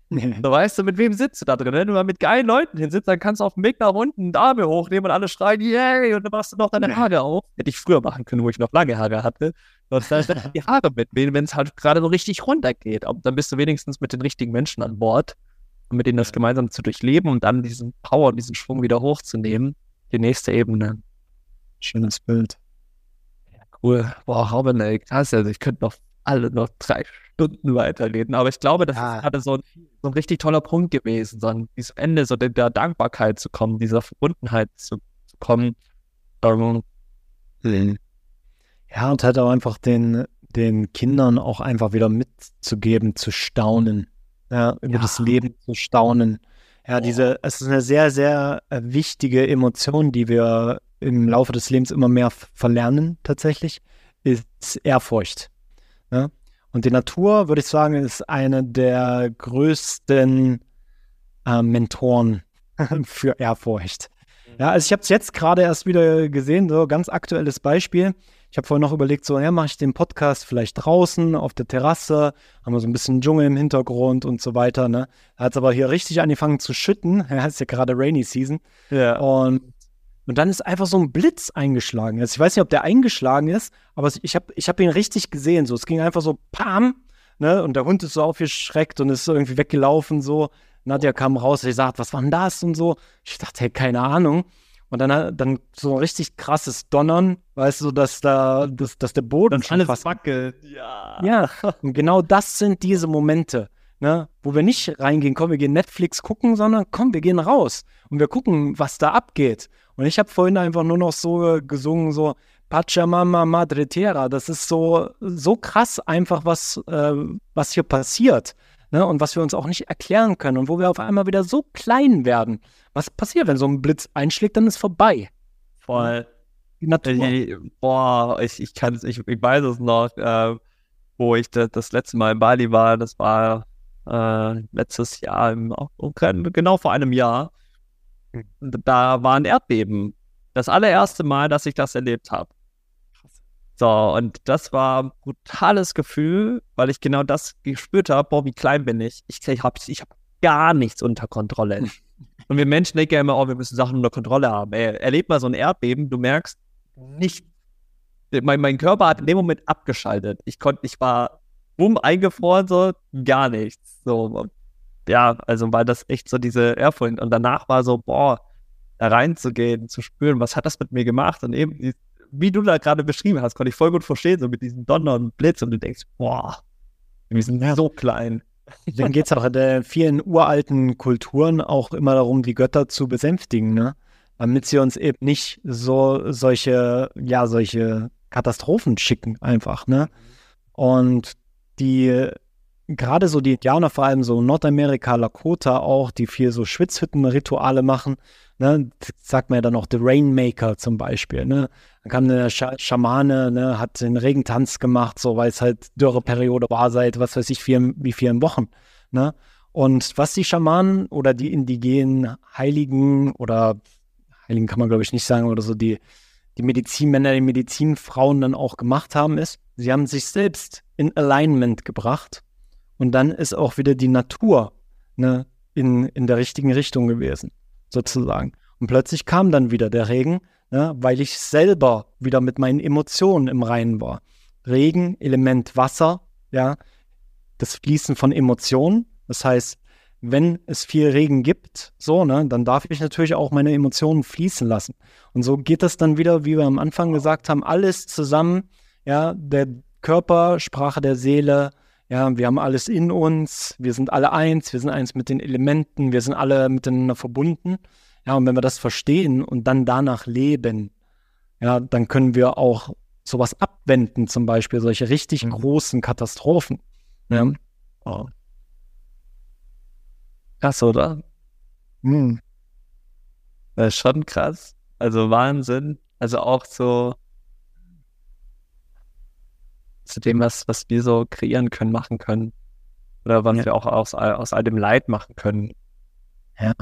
Du weißt du, mit wem sitzt du da drin? Wenn du mal mit geilen Leuten hinsitzt, dann kannst du auf dem Weg nach unten Arme hochnehmen und alle schreien, yay, und dann machst du noch deine Haare auf. Hätte ich früher machen können, wo ich noch lange Haare hatte. Und dann die Haare mitnehmen, wenn es halt gerade so richtig runtergeht. Dann bist du wenigstens mit den richtigen Menschen an Bord mit denen das gemeinsam zu durchleben und dann diesen Power und diesen Schwung wieder hochzunehmen. Die nächste Ebene. Schönes Bild. Ja, cool. Boah, Robin, ey, krass. Also ich könnte noch alle noch drei Stunden weiterreden, aber ich glaube, das ah. ist gerade so ein, so ein richtig toller Punkt gewesen, so an diesem Ende so der, der Dankbarkeit zu kommen, dieser Verbundenheit zu, zu kommen. Um, ähm, ja, und halt auch einfach den, den Kindern auch einfach wieder mitzugeben, zu staunen ja, über ja. das Leben zu staunen. Ja, diese, es ist eine sehr, sehr äh, wichtige Emotion, die wir im Laufe des Lebens immer mehr verlernen, tatsächlich, ist Ehrfurcht. Ja? Und die Natur, würde ich sagen, ist eine der größten äh, Mentoren für Ehrfurcht. Ja, also ich habe es jetzt gerade erst wieder gesehen, so ganz aktuelles Beispiel. Ich habe vorhin noch überlegt, so, ja, mache ich den Podcast vielleicht draußen auf der Terrasse, haben wir so ein bisschen Dschungel im Hintergrund und so weiter. Ne? Hat es aber hier richtig angefangen zu schütten. Ja, ist ja gerade Rainy Season. Ja. Und, und dann ist einfach so ein Blitz eingeschlagen. Also ich weiß nicht, ob der eingeschlagen ist, aber ich habe ich hab ihn richtig gesehen. So, es ging einfach so, pam, ne? Und der Hund ist so aufgeschreckt und ist irgendwie weggelaufen so. Nadja kam raus, sie sagt, was war denn das und so. Ich dachte, hey, keine Ahnung. Und dann, dann so ein richtig krasses Donnern, weißt du, dass da, dass, dass der Boden schon alles fast wackelt. Ja. Ja, und genau das sind diese Momente, ne, wo wir nicht reingehen, komm, wir gehen Netflix gucken, sondern komm, wir gehen raus und wir gucken, was da abgeht. Und ich habe vorhin einfach nur noch so gesungen, so Pachamama Madre Terra. Das ist so, so krass einfach, was, äh, was hier passiert. Ne? Und was wir uns auch nicht erklären können. Und wo wir auf einmal wieder so klein werden. Was passiert, wenn so ein Blitz einschlägt, dann ist vorbei. Voll. Die Natur. Ich, boah, ich, ich kann es, ich, ich weiß es noch, äh, wo ich das, das letzte Mal in Bali war. Das war äh, letztes Jahr, im, genau vor einem Jahr. Hm. Da war ein Erdbeben. Das allererste Mal, dass ich das erlebt habe. So, und das war ein brutales Gefühl, weil ich genau das gespürt habe, boah, wie klein bin ich. Ich, ich habe ich hab gar nichts unter Kontrolle. und wir Menschen denken ja immer, oh, wir müssen Sachen unter Kontrolle haben. Ey, erlebt mal so ein Erdbeben, du merkst nicht, mein, mein Körper hat in dem Moment abgeschaltet. Ich konnte, ich war bumm, eingefroren, so, gar nichts. So, ja, also weil das echt so diese Ehrfurcht. Und danach war so, boah, da reinzugehen, zu spüren, was hat das mit mir gemacht? Und eben wie du da gerade beschrieben hast, konnte ich voll gut verstehen, so mit diesem Donner und Blitz und du denkst, boah, wir sind so klein. Dann geht es auch in vielen uralten Kulturen auch immer darum, die Götter zu besänftigen, ne? Damit sie uns eben nicht so solche, ja, solche Katastrophen schicken, einfach, ne? Und die gerade so die Indianer, vor allem so Nordamerika, Lakota auch, die viel so Schwitzhütten-Rituale machen, ne, sagt man ja dann auch The Rainmaker zum Beispiel, ne. Dann kam eine Sch Schamane, ne, hat den Regentanz gemacht, so weil es halt Dürreperiode war seit, was weiß ich, vier, wie vielen Wochen, ne. Und was die Schamanen oder die indigenen Heiligen oder Heiligen kann man glaube ich nicht sagen oder so, die, die Medizinmänner, die Medizinfrauen dann auch gemacht haben, ist, sie haben sich selbst in Alignment gebracht und dann ist auch wieder die Natur ne, in, in der richtigen Richtung gewesen, sozusagen. Und plötzlich kam dann wieder der Regen, ne, weil ich selber wieder mit meinen Emotionen im Reinen war. Regen, Element Wasser, ja, das Fließen von Emotionen. Das heißt, wenn es viel Regen gibt, so, ne, dann darf ich natürlich auch meine Emotionen fließen lassen. Und so geht das dann wieder, wie wir am Anfang gesagt haben, alles zusammen, ja, der Körper, Sprache der Seele, ja, wir haben alles in uns, wir sind alle eins, wir sind eins mit den Elementen, wir sind alle miteinander verbunden. Ja, und wenn wir das verstehen und dann danach leben, ja, dann können wir auch sowas abwenden, zum Beispiel solche richtig mhm. großen Katastrophen. Ja. Oh. Krass, oder? Mhm. Das ist schon krass. Also Wahnsinn. Also auch so, zu dem, was, was wir so kreieren können, machen können. Oder was ja. wir auch aus, aus all dem Leid machen können. Ja.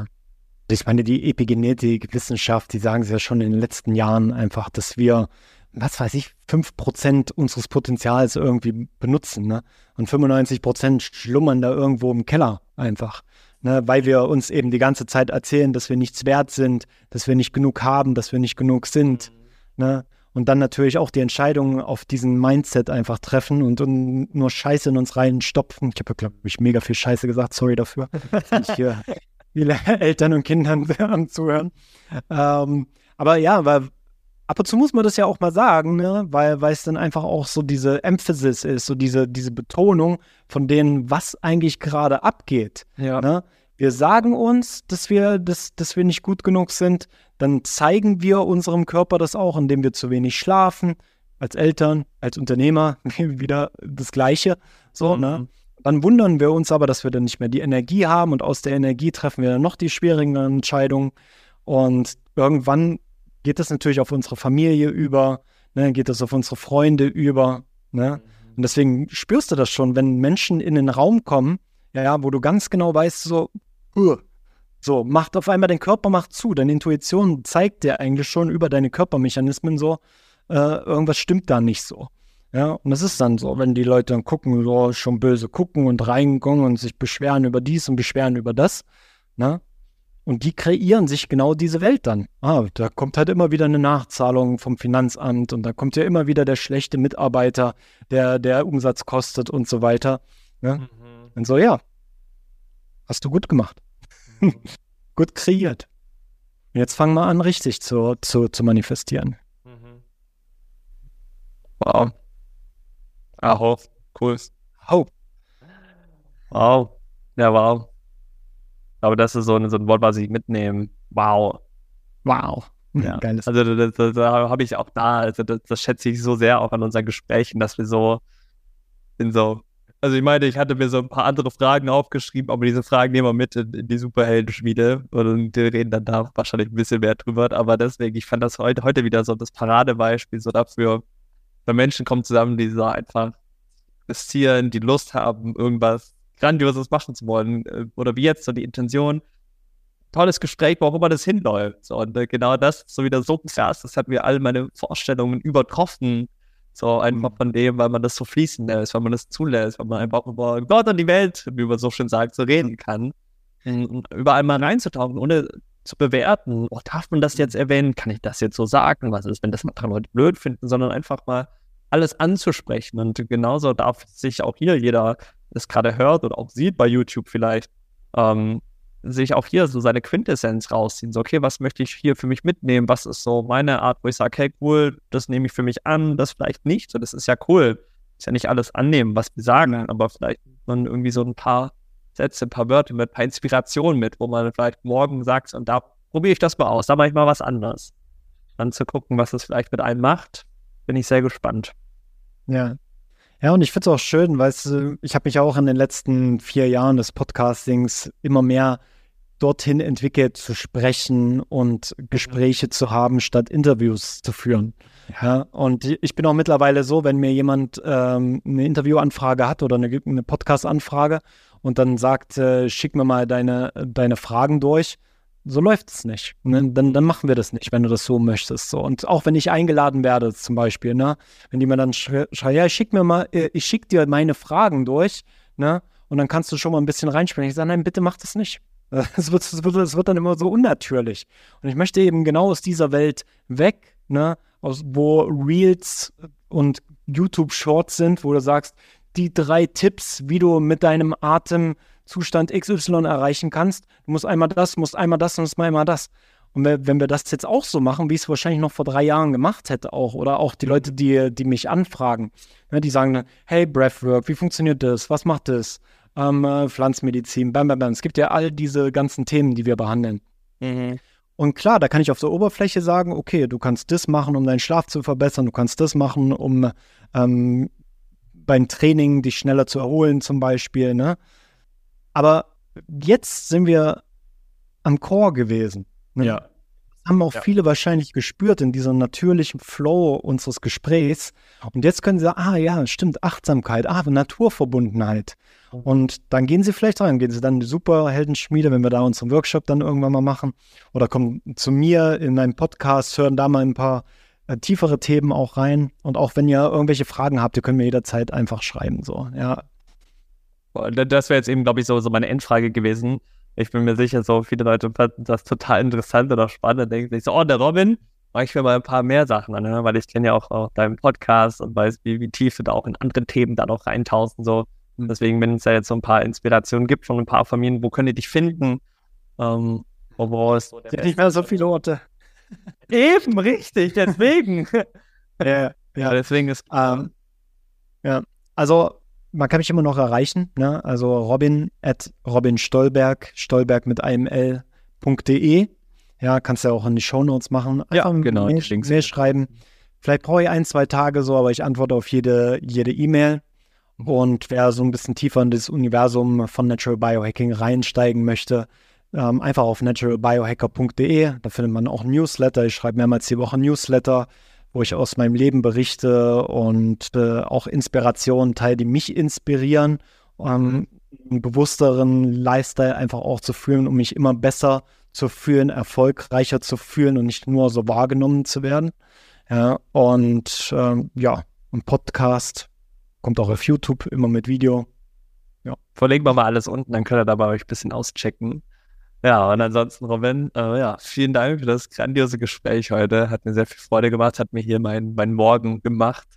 Ich meine, die Epigenetik, Wissenschaft, die sagen es ja schon in den letzten Jahren einfach, dass wir, was weiß ich, 5% unseres Potenzials irgendwie benutzen. Ne? Und 95% schlummern da irgendwo im Keller einfach. Ne? Weil wir uns eben die ganze Zeit erzählen, dass wir nichts wert sind, dass wir nicht genug haben, dass wir nicht genug sind. Mhm. Ne? Und dann natürlich auch die Entscheidungen auf diesen Mindset einfach treffen und, und nur Scheiße in uns reinstopfen. Ich habe, glaube ich, mega viel Scheiße gesagt, sorry dafür. ich hier viele Eltern und Kindern zuhören. Ähm, aber ja, weil ab und zu muss man das ja auch mal sagen, ne? weil, weil es dann einfach auch so diese Emphasis ist, so diese, diese Betonung von denen, was eigentlich gerade abgeht. Ja. Ne? Wir sagen uns, dass wir, dass, dass wir nicht gut genug sind, dann zeigen wir unserem Körper das auch, indem wir zu wenig schlafen, als Eltern, als Unternehmer, wieder das Gleiche. So, mhm. ne? Dann wundern wir uns aber, dass wir dann nicht mehr die Energie haben und aus der Energie treffen wir dann noch die schwierigen Entscheidungen. Und irgendwann geht das natürlich auf unsere Familie über, ne? geht das auf unsere Freunde über. Ne? Mhm. Und deswegen spürst du das schon, wenn Menschen in den Raum kommen, ja, wo du ganz genau weißt, so, uh, so, macht auf einmal dein Körper macht zu. Deine Intuition zeigt dir eigentlich schon über deine Körpermechanismen so, äh, irgendwas stimmt da nicht so. Ja, und das ist dann so, wenn die Leute dann gucken, so schon böse gucken und reinkommen und sich beschweren über dies und beschweren über das, ne? Und die kreieren sich genau diese Welt dann. Ah, da kommt halt immer wieder eine Nachzahlung vom Finanzamt und da kommt ja immer wieder der schlechte Mitarbeiter, der der Umsatz kostet und so weiter. Ne? Mhm. Und so, ja, hast du gut gemacht. Gut kreiert. Jetzt fangen wir an, richtig zu, zu, zu manifestieren. Mhm. Wow. Aho, cool. Hope. Wow. Ja, wow. Aber das ist so ein, so ein Wort, was ich mitnehme. Wow. Wow. Ja. Geiles. Also da, da, da habe ich auch da, also das, das, schätze ich so sehr auch an unseren Gesprächen, dass wir so sind so. Also ich meine, ich hatte mir so ein paar andere Fragen aufgeschrieben, aber diese Fragen nehmen wir mit in, in die Superheldenschmiede und wir reden dann da wahrscheinlich ein bisschen mehr drüber. Aber deswegen, ich fand das heute, heute wieder so das Paradebeispiel so dafür, wenn Menschen kommen zusammen, die so einfach investieren, die Lust haben, irgendwas Grandioses machen zu wollen. Äh, oder wie jetzt so die Intention, tolles Gespräch, wo auch immer das hinläuft. Und äh, genau das so wieder so krass, das hat mir all meine Vorstellungen übertroffen. So einfach mhm. von dem, weil man das so fließen lässt, weil man das zulässt, weil man einfach über Gott und die Welt, wie man so schön sagt, so reden kann. Und überall mal reinzutauchen, ohne zu bewerten, oh, darf man das jetzt erwähnen, kann ich das jetzt so sagen, was ist, wenn das dran Leute blöd finden, sondern einfach mal alles anzusprechen. Und genauso darf sich auch hier jeder, das gerade hört oder auch sieht bei YouTube vielleicht, ähm, sich auch hier so seine Quintessenz rausziehen. So, okay, was möchte ich hier für mich mitnehmen? Was ist so meine Art, wo ich sage, hey, cool, das nehme ich für mich an, das vielleicht nicht. So, das ist ja cool. Ist ja nicht alles annehmen, was wir sagen, aber vielleicht man irgendwie so ein paar Sätze, ein paar Wörter mit, ein paar Inspirationen mit, wo man vielleicht morgen sagt, und da probiere ich das mal aus, da mache ich mal was anderes. Dann zu gucken, was es vielleicht mit einem macht, bin ich sehr gespannt. Ja, ja, und ich finde es auch schön, weil ich habe mich auch in den letzten vier Jahren des Podcastings immer mehr dorthin entwickelt, zu sprechen und Gespräche zu haben, statt Interviews zu führen. Ja, und ich bin auch mittlerweile so, wenn mir jemand ähm, eine Interviewanfrage hat oder eine, eine Podcast-Anfrage und dann sagt, äh, schick mir mal deine, deine Fragen durch, so läuft es nicht. Ne? Dann, dann machen wir das nicht, wenn du das so möchtest. So. Und auch wenn ich eingeladen werde, zum Beispiel, ne? wenn die mir dann schreiben, ja, schick mir mal, äh, ich schick dir meine Fragen durch, ne? Und dann kannst du schon mal ein bisschen reinspielen. Ich sage, nein, bitte mach das nicht. Es wird, es, wird, es wird dann immer so unnatürlich. Und ich möchte eben genau aus dieser Welt weg, ne? Aus, wo Reels und YouTube-Shorts sind, wo du sagst, die drei Tipps, wie du mit deinem Atem Zustand XY erreichen kannst. Du musst einmal das, musst einmal das und musst einmal das. Und wenn wir das jetzt auch so machen, wie ich es wahrscheinlich noch vor drei Jahren gemacht hätte auch, oder auch die Leute, die, die mich anfragen, ne, die sagen dann, hey, Breathwork, wie funktioniert das? Was macht das? Ähm, äh, Pflanzmedizin, bam, bam, bam. Es gibt ja all diese ganzen Themen, die wir behandeln. Mhm. Und klar, da kann ich auf der Oberfläche sagen, okay, du kannst das machen, um deinen Schlaf zu verbessern, du kannst das machen, um ähm, beim Training dich schneller zu erholen, zum Beispiel, ne? Aber jetzt sind wir am Core gewesen. Ne? Ja. Haben auch ja. viele wahrscheinlich gespürt in diesem natürlichen Flow unseres Gesprächs. Und jetzt können sie sagen, ah ja, stimmt, Achtsamkeit, ah, Naturverbundenheit. Mhm. Und dann gehen sie vielleicht rein, gehen sie dann in die Superheldenschmiede, wenn wir da unseren Workshop dann irgendwann mal machen. Oder kommen zu mir in meinem Podcast, hören da mal ein paar äh, tiefere Themen auch rein. Und auch wenn ihr irgendwelche Fragen habt, ihr könnt mir jederzeit einfach schreiben. So, ja, das wäre jetzt eben, glaube ich, so, so meine Endfrage gewesen. Ich bin mir sicher, so viele Leute fanden das total interessant oder spannend. Denken sich so, oh, der Robin, mache ich mir mal ein paar mehr Sachen an, ne? weil ich kenne ja auch, auch deinen Podcast und weiß, wie, wie tief du da auch in andere Themen dann auch reintauchst und so. Und deswegen, wenn es ja jetzt so ein paar Inspirationen gibt von ein paar Familien, wo können die dich finden? Ähm, wo, ist so nicht mehr so viele Orte. Eben, richtig, deswegen. ja, ja, deswegen ist. Ähm, ja, also man kann mich immer noch erreichen. Ne? Also Robin at Robin Stolberg, Stolberg mit einem L.de. Ja, kannst du ja auch in die Shownotes machen. Einfach ja, genau. Mail, Mail schreiben. Vielleicht brauche ich ein, zwei Tage so, aber ich antworte auf jede jede E-Mail. Und wer so ein bisschen tiefer in das Universum von Natural Biohacking reinsteigen möchte, ähm, einfach auf naturalbiohacker.de. Da findet man auch ein Newsletter. Ich schreibe mehrmals die Woche Newsletter wo ich aus meinem Leben berichte und äh, auch Inspirationen teile, die mich inspirieren, ähm, einen bewussteren Lifestyle einfach auch zu fühlen, um mich immer besser zu fühlen, erfolgreicher zu fühlen und nicht nur so wahrgenommen zu werden. Ja, und ähm, ja, ein Podcast kommt auch auf YouTube immer mit Video. Ja. Verlegen wir mal alles unten, dann könnt ihr da bei euch ein bisschen auschecken. Ja, und ansonsten, Robin, äh, ja, vielen Dank für das grandiose Gespräch heute. Hat mir sehr viel Freude gemacht, hat mir hier meinen mein Morgen gemacht.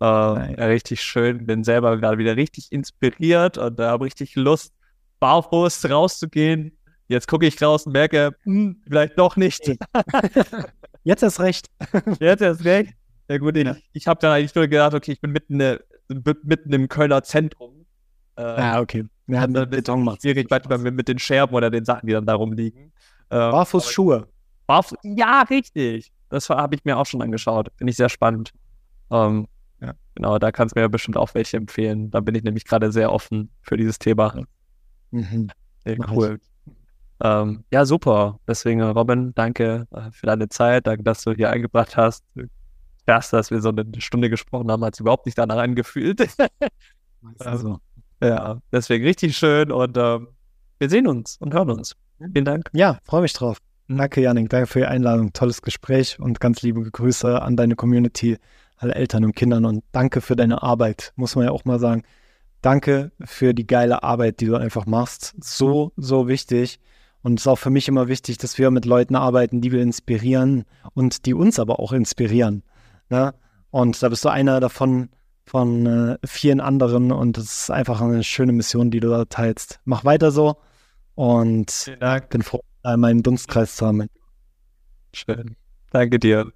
Äh, ja, richtig schön. Bin selber gerade wieder richtig inspiriert und äh, habe richtig Lust, barfuß rauszugehen, Jetzt gucke ich raus und merke, hm, vielleicht doch nicht. Jetzt erst recht. Jetzt erst recht. Ja gut, ich, ich habe dann eigentlich nur gedacht, okay, ich bin mitten, äh, mitten im Kölner Zentrum. Äh, ah, okay. Wir haben Beton macht schwierig, manchmal mit, mit den Scherben oder den Sachen, die dann da rumliegen. Äh, Barfußschuhe. Barfuß, ja, richtig. Das habe ich mir auch schon angeschaut. Finde ich sehr spannend. Ähm, ja. Genau, da kannst du mir ja bestimmt auch welche empfehlen. Da bin ich nämlich gerade sehr offen für dieses Thema. Mhm. Sehr cool. Ähm, ja, super. Deswegen, Robin, danke äh, für deine Zeit. Danke, dass du hier eingebracht hast. Erst, dass wir so eine Stunde gesprochen haben, hat es überhaupt nicht danach angefühlt. also, ja, deswegen richtig schön und ähm, wir sehen uns und hören uns. Vielen Dank. Ja, freue mich drauf. Danke, Janik. Danke für die Einladung. Tolles Gespräch und ganz liebe Grüße an deine Community, alle Eltern und Kindern und danke für deine Arbeit, muss man ja auch mal sagen. Danke für die geile Arbeit, die du einfach machst. So, so wichtig. Und es ist auch für mich immer wichtig, dass wir mit Leuten arbeiten, die wir inspirieren und die uns aber auch inspirieren. Ne? Und da bist du einer davon von äh, vielen anderen und es ist einfach eine schöne Mission, die du da teilst. Mach weiter so und bin froh, in meinem Dunstkreis zu haben. Schön. Danke dir.